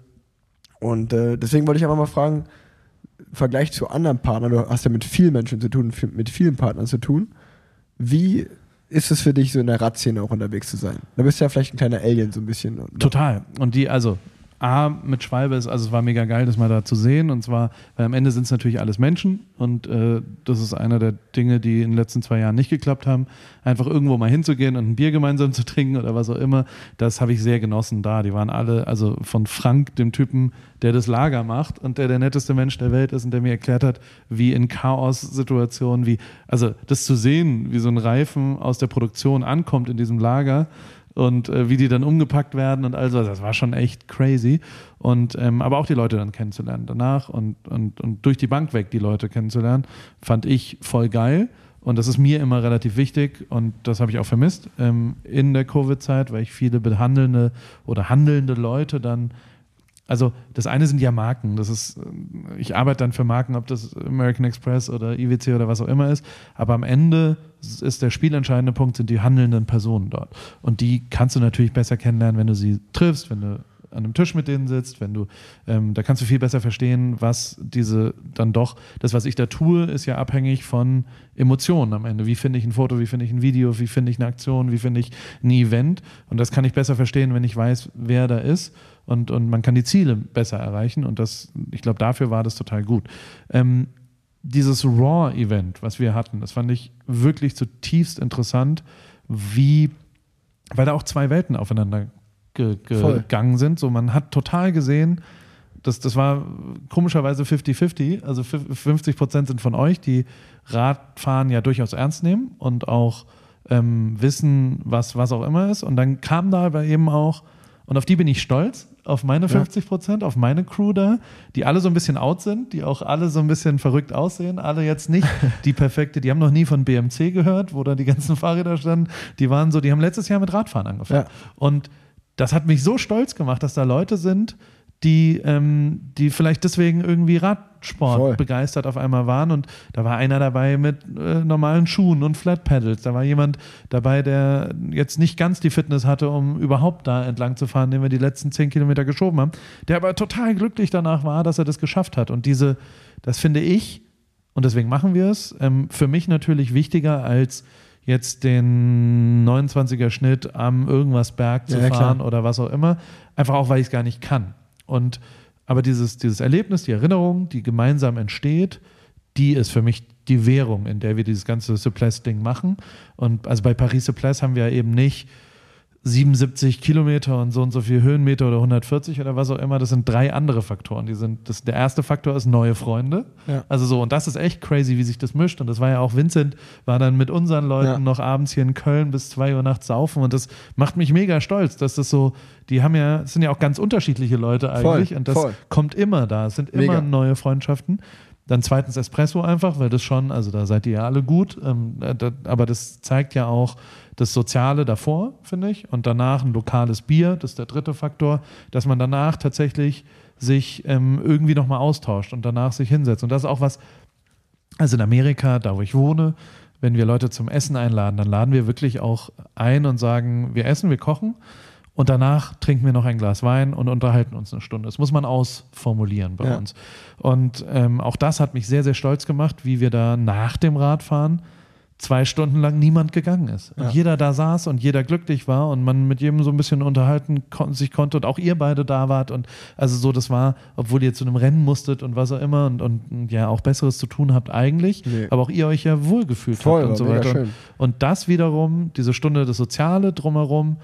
Und äh, deswegen wollte ich einfach mal fragen, Vergleich zu anderen Partnern, du hast ja mit vielen Menschen zu tun, mit vielen Partnern zu tun. Wie ist es für dich, so in der Radszene auch unterwegs zu sein? Da bist du ja vielleicht ein kleiner Alien, so ein bisschen. Total. Und die, also, A, mit Schwalbe ist, also es war mega geil, das mal da zu sehen. Und zwar, weil am Ende sind es natürlich alles Menschen. Und äh, das ist einer der Dinge, die in den letzten zwei Jahren nicht geklappt haben. Einfach irgendwo mal hinzugehen und ein Bier gemeinsam zu trinken oder was auch immer. Das habe ich sehr genossen da. Die waren alle, also von Frank, dem Typen, der das Lager macht und der der netteste Mensch der Welt ist und der mir erklärt hat, wie in Chaos-Situationen, wie, also das zu sehen, wie so ein Reifen aus der Produktion ankommt in diesem Lager und äh, wie die dann umgepackt werden und also das war schon echt crazy. Und ähm, aber auch die Leute dann kennenzulernen danach und, und, und durch die Bank weg die Leute kennenzulernen, fand ich voll geil. Und das ist mir immer relativ wichtig und das habe ich auch vermisst ähm, in der Covid-Zeit, weil ich viele behandelnde oder handelnde Leute dann also das eine sind ja Marken. Das ist, äh, ich arbeite dann für Marken, ob das American Express oder IWC oder was auch immer ist. Aber am Ende ist der spielentscheidende Punkt, sind die handelnden Personen dort. Und die kannst du natürlich besser kennenlernen, wenn du sie triffst, wenn du an einem Tisch mit denen sitzt, wenn du, ähm, da kannst du viel besser verstehen, was diese dann doch, das, was ich da tue, ist ja abhängig von Emotionen am Ende. Wie finde ich ein Foto, wie finde ich ein Video, wie finde ich eine Aktion, wie finde ich ein Event. Und das kann ich besser verstehen, wenn ich weiß, wer da ist und, und man kann die Ziele besser erreichen und das, ich glaube, dafür war das total gut. Ähm, dieses Raw-Event, was wir hatten, das fand ich wirklich zutiefst interessant, wie, weil da auch zwei Welten aufeinander ge Voll. gegangen sind. So, man hat total gesehen, das, das war komischerweise 50-50. Also 50 Prozent sind von euch, die Radfahren ja durchaus ernst nehmen und auch ähm, wissen, was, was auch immer ist. Und dann kam da aber eben auch, und auf die bin ich stolz, auf meine 50 Prozent, auf meine Crew da, die alle so ein bisschen out sind, die auch alle so ein bisschen verrückt aussehen, alle jetzt nicht die perfekte, die haben noch nie von BMC gehört, wo da die ganzen Fahrräder standen, die waren so, die haben letztes Jahr mit Radfahren angefangen. Ja. Und das hat mich so stolz gemacht, dass da Leute sind, die, ähm, die vielleicht deswegen irgendwie Radsport Voll. begeistert auf einmal waren. Und da war einer dabei mit äh, normalen Schuhen und Flat Pedals. Da war jemand dabei, der jetzt nicht ganz die Fitness hatte, um überhaupt da entlang zu fahren, den wir die letzten zehn Kilometer geschoben haben. Der aber total glücklich danach war, dass er das geschafft hat. Und diese, das finde ich, und deswegen machen wir es, ähm, für mich natürlich wichtiger als jetzt den 29er Schnitt am irgendwas Berg zu Ja, ja, klar. fahren oder was auch immer. Einfach auch, weil ich es gar nicht kann. Und aber dieses, dieses Erlebnis, die Erinnerung, die gemeinsam entsteht, die ist für mich die Währung, in der wir dieses ganze Supplesse-Ding machen. Und also bei Paris Supplesse haben wir eben nicht 77 Kilometer und so und so viel Höhenmeter oder 140 oder was auch immer. Das sind drei andere Faktoren. Die sind, das, der erste Faktor ist neue Freunde. Ja. Also so, und das ist echt crazy, wie sich das mischt. Und das war ja auch Vincent, war dann mit unseren Leuten Ja. noch abends hier in Köln bis 2 Uhr nachts saufen. Und das macht mich mega stolz, dass das so, die haben ja, es sind ja auch ganz unterschiedliche Leute eigentlich. Voll, und das voll. kommt immer da. Es sind immer Mega. neue Freundschaften. Dann zweitens Espresso einfach, weil das schon, also da seid ihr ja alle gut, ähm, äh, da, aber das zeigt ja auch das Soziale davor, finde ich, und danach ein lokales Bier, das ist der dritte Faktor, dass man danach tatsächlich sich ähm, irgendwie nochmal austauscht und danach sich hinsetzt. Und das ist auch was, also in Amerika, da wo ich wohne, wenn wir Leute zum Essen einladen, dann laden wir wirklich auch ein und sagen, wir essen, wir kochen und danach trinken wir noch ein Glas Wein und unterhalten uns eine Stunde. Das muss man ausformulieren bei Ja. uns. Und ähm, auch das hat mich sehr, sehr stolz gemacht, wie wir da nach dem Radfahren zwei Stunden lang niemand gegangen ist. Und Ja. jeder da saß und jeder glücklich war und man mit jedem so ein bisschen unterhalten kon sich konnte und auch ihr beide da wart. Und also so, das war, obwohl ihr zu einem Rennen musstet und was auch immer und, und, und ja auch Besseres zu tun habt eigentlich, Nee. aber auch ihr euch ja wohlgefühlt Voll, habt und so weiter. schön. Und das wiederum, diese Stunde das Soziale drumherum,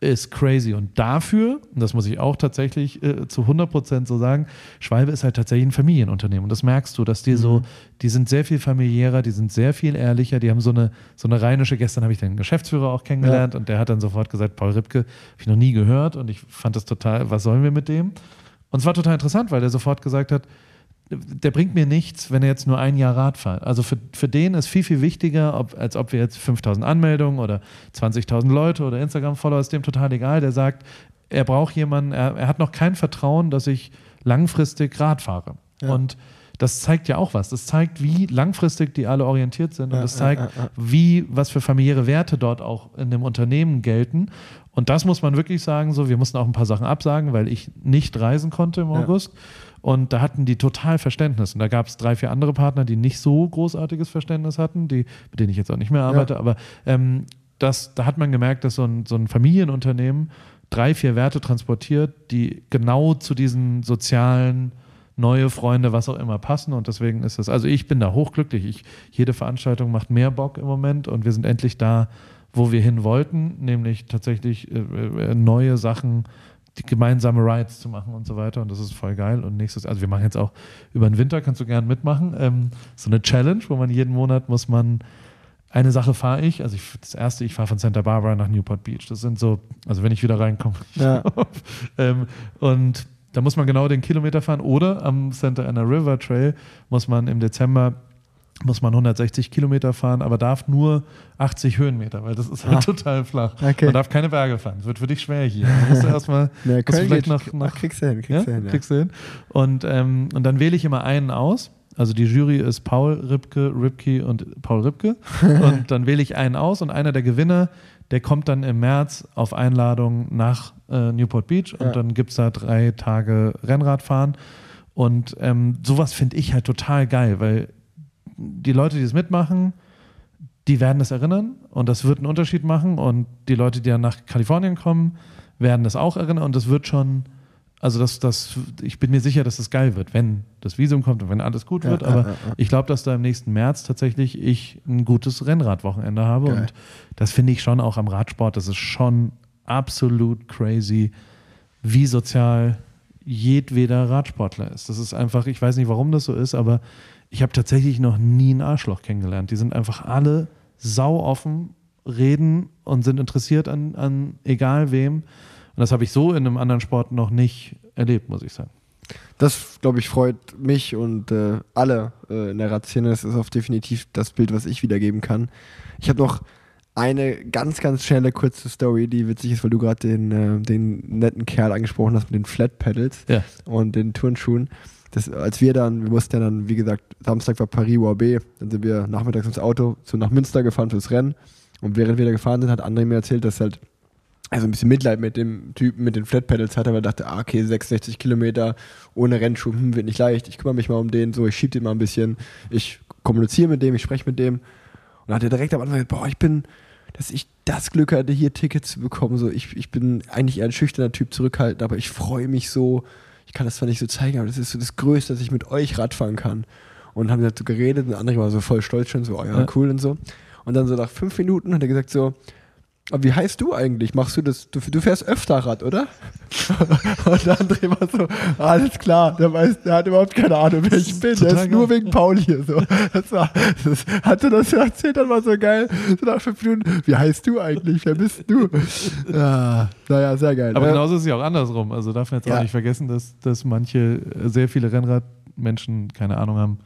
ist crazy. Und dafür, und das muss ich auch tatsächlich äh, zu 100% so sagen, Schwalbe ist halt tatsächlich ein Familienunternehmen. Und das merkst du, dass die so, die sind sehr viel familiärer, die sind sehr viel ehrlicher, die haben so eine, so eine rheinische, gestern habe ich den Geschäftsführer auch kennengelernt und der hat dann sofort gesagt, Paul Ripke, habe ich noch nie gehört und ich fand das total, was sollen wir mit dem? Und es war total interessant, weil der sofort gesagt hat, der bringt mir nichts, wenn er jetzt nur ein Jahr Rad fährt. Also für, für den ist viel, viel wichtiger, ob, als ob wir jetzt 5000 Anmeldungen oder 20.000 Leute oder Instagram-Follower, ist dem total egal. Der sagt, er braucht jemanden, er, er hat noch kein Vertrauen, dass ich langfristig Rad fahre. Ja. Und das zeigt ja auch was. Das zeigt, wie langfristig die alle orientiert sind. Und das zeigt, wie, was für familiäre Werte dort auch in dem Unternehmen gelten. Und das muss man wirklich sagen, so, wir mussten auch ein paar Sachen absagen, weil ich nicht reisen konnte im Ja. Und da hatten die total Verständnis. Und da gab es drei, vier andere Partner, die nicht so großartiges Verständnis hatten, die, mit denen ich jetzt auch nicht mehr arbeite. Aber ähm, das, da hat man gemerkt, dass so ein, so ein Familienunternehmen drei, vier Werte transportiert, die genau zu diesen sozialen neue Freunde, was auch immer passen. Und deswegen ist das, also ich bin da hochglücklich. Ich, jede Veranstaltung macht mehr Bock im Moment und wir sind endlich da, wo wir hin wollten, nämlich tatsächlich äh, äh, neue Sachen, gemeinsame Rides zu machen und so weiter. Und das ist voll geil. Und nächstes, also wir machen jetzt auch über den Winter, kannst du gern mitmachen, ähm, so eine Challenge, wo man jeden Monat muss man eine Sache fahre ich, also ich, das erste, ich fahre von Santa Barbara nach Newport Beach. Das sind so, also wenn ich wieder reinkomme. Ja. ähm, und da muss man genau den Kilometer fahren. Oder am Santa Ana River Trail muss man im Dezember muss man 160 Kilometer fahren, aber darf nur 80 Höhenmeter, weil das ist halt Ah. total flach. Okay. Man darf keine Berge fahren. Das wird für dich schwer hier. Du musst erstmal Köln vielleicht noch, noch kriegst du hin, kriegst ja? du hin, ja. Kriegst du hin. Und, ähm, und dann wähle ich immer einen aus. Also die Jury ist Paul Ripke, Ripke und Paul Ripke. und dann wähle ich einen aus und einer der Gewinner, der kommt dann im März auf Einladung nach äh, Newport Beach und Ja. dann gibt es da drei Tage Rennradfahren. Und ähm, sowas finde ich halt total geil, weil die Leute, die es mitmachen, die werden es erinnern und das wird einen Unterschied machen. Und die Leute, die dann nach Kalifornien kommen, werden das auch erinnern und das wird schon, also das, das, ich bin mir sicher, dass das geil wird, wenn das Visum kommt und wenn alles gut wird. ja, Aber ja, ja. ich glaube, dass da im nächsten März tatsächlich ich ein gutes Rennradwochenende habe. Geil. Und das finde ich schon auch am Radsport, das ist schon absolut crazy, wie sozial jedweder Radsportler ist. Das ist einfach, ich weiß nicht, warum das so ist, aber ich habe tatsächlich noch nie einen Arschloch kennengelernt. Die sind einfach alle sau offen, reden und sind interessiert an, an egal wem. Und das habe ich so in einem anderen Sport noch nicht erlebt, muss ich sagen. Das, glaube ich, freut mich und äh, alle äh, in der Radszene. Das ist auch definitiv das Bild, was ich wiedergeben kann. Ich habe noch eine ganz, ganz schnelle, kurze Story, die witzig ist, weil du gerade den, äh, den netten Kerl angesprochen hast mit den Flat Pedals Ja. und den Turnschuhen. Das, als wir dann, wir mussten ja dann, wie gesagt, Samstag war Paris-UAB, dann sind wir nachmittags ins Auto so nach Münster gefahren fürs Rennen. Und während wir da gefahren sind, hat André mir erzählt, dass halt also ein bisschen Mitleid mit dem Typen mit den Flat Pedals hatte, weil er dachte, ah, okay, 66 Kilometer ohne Rennschuh, hm, wird nicht leicht. Ich kümmere mich mal um den, so, ich schieb den mal ein bisschen, ich kommuniziere mit dem, ich spreche mit dem. Und dann hat er direkt am Anfang gesagt, boah, ich bin, dass ich das Glück hatte, hier Tickets zu bekommen. So, ich, ich bin eigentlich eher ein schüchterner Typ, zurückhaltend, aber ich freue mich so. Ich kann das zwar nicht so zeigen, aber das ist so das Größte, dass ich mit euch Radfahren kann. Und haben dazu geredet und andere war so voll stolz schon, so, oh ja, Ja. cool und so. Und dann so nach fünf Minuten hat er gesagt so, aber wie heißt du eigentlich? Machst du das? Du, du fährst öfter Rad, oder? und der André war so, alles klar, der weiß, der hat überhaupt keine Ahnung, wer ich bin. Der ist nur wegen Paul hier. So. Das war, das, hatte das erzählt, dann war so geil. So nach fünf Minuten, wie heißt du eigentlich? Wer bist du? Ja, naja, sehr geil. Aber Äh, genauso ist es ja auch andersrum. Also darf man jetzt Ja. auch nicht vergessen, dass, dass manche, äh, sehr viele Rennradmenschen keine Ahnung haben,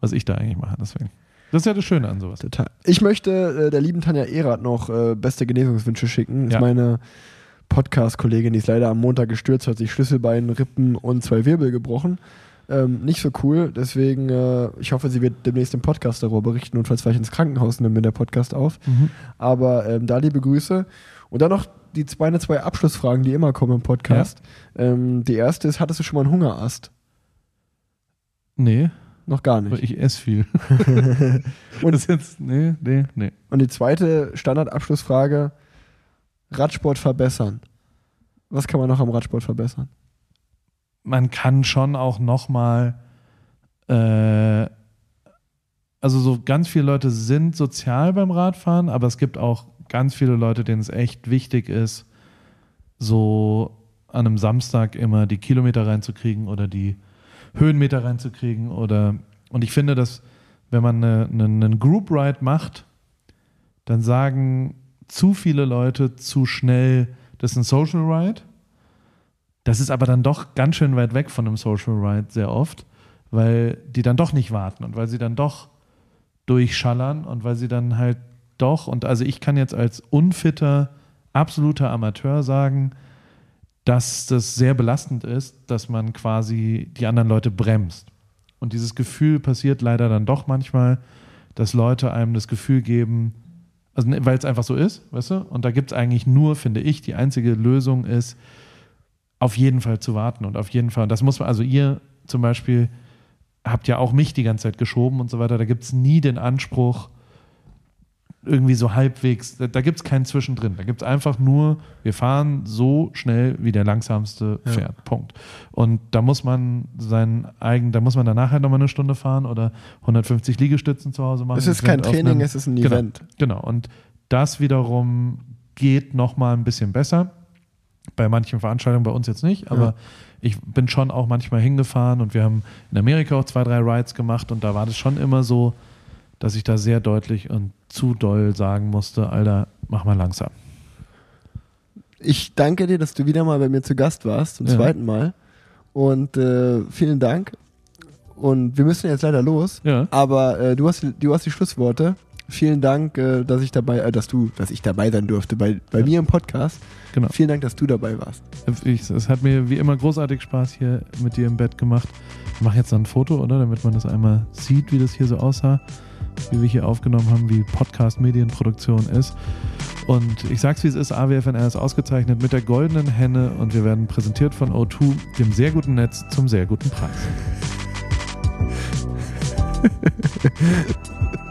was ich da eigentlich mache. Deswegen. Das ist ja das Schöne an sowas. Total. Ich möchte äh, der lieben Tanja Erath noch äh, beste Genesungswünsche schicken. Ja. ist meine Podcast-Kollegin, die ist leider am Montag gestürzt, hat sich Schlüsselbein, Rippen und zwei Wirbel gebrochen. Ähm, nicht so cool, deswegen, äh, ich hoffe, sie wird demnächst im Podcast darüber berichten und falls vielleicht ins Krankenhaus nehmen wir der Podcast auf. Aber ähm, da liebe Grüße. Und dann noch die zwei, meine zwei Abschlussfragen, die immer kommen im Podcast. Ähm, die erste ist, hattest du schon mal einen Hungerast? Nee. Noch gar Aber nicht. ich esse viel. Und- das jetzt, nee, nee, nee. Und die zweite Standardabschlussfrage: Radsport verbessern. Was kann man noch am Radsport verbessern? man kann schon auch nochmal, äh, also so ganz viele Leute sind sozial beim Radfahren, aber es gibt auch ganz viele Leute, denen es echt wichtig ist, so an einem Samstag immer die Kilometer reinzukriegen oder die Höhenmeter reinzukriegen oder und ich finde, dass wenn man eine, eine, einen Group Ride macht, dann sagen zu viele Leute zu schnell, das ist ein Social Ride. Das ist aber dann doch ganz schön weit weg von einem Social Ride sehr oft, weil die dann doch nicht warten und weil sie dann doch durchschallern und weil sie dann halt doch, und also ich kann jetzt als unfitter, absoluter Amateur sagen, dass das sehr belastend ist, dass man quasi die anderen Leute bremst. Und dieses Gefühl passiert leider dann doch manchmal, dass Leute einem das Gefühl geben, also ne, weil es einfach so ist, weißt du? Und da gibt es eigentlich nur, finde ich, die einzige Lösung ist, auf jeden Fall zu warten und auf jeden Fall, und das muss man, also ihr zum Beispiel habt ja auch mich die ganze Zeit geschoben und so weiter, da gibt es nie den Anspruch, irgendwie so halbwegs, da, da gibt es keinen Zwischendrin. Da gibt es einfach nur, wir fahren so schnell, wie der langsamste Ja. fährt. Punkt. Und da muss man seinen eigen, da muss man danach halt nochmal eine Stunde fahren oder 150 Liegestützen zu Hause machen. Es ist kein Training, einem- es ist ein Genau. Event. Genau. Und das wiederum geht nochmal ein bisschen besser. Bei manchen Veranstaltungen, bei uns jetzt nicht, aber Ja. ich bin schon auch manchmal hingefahren und wir haben in Amerika auch zwei, drei Rides gemacht und da war das schon immer so, dass ich da sehr deutlich und zu doll sagen musste, Alter, mach mal langsam. Ich danke dir, dass du wieder mal bei mir zu Gast warst, zum Ja. zweiten Mal. Und äh, vielen Dank. Und wir müssen jetzt leider los. Ja. Aber äh, du, hast, du hast die Schlussworte. Vielen Dank, äh, dass ich dabei, äh, dass du, dass ich dabei sein durfte bei, bei Ja. mir im Podcast. Genau. Vielen Dank, dass du dabei warst. Ich, es hat mir wie immer großartig Spaß hier mit dir im Bett gemacht. Ich mache jetzt ein Foto, oder? Damit man das einmal sieht, wie das hier so aussah, wie wir hier aufgenommen haben, wie Podcast-Medienproduktion ist. Und ich sag's wie es ist, AWFNR ist ausgezeichnet mit der goldenen Henne und wir werden präsentiert von O2, dem sehr guten Netz zum sehr guten Preis.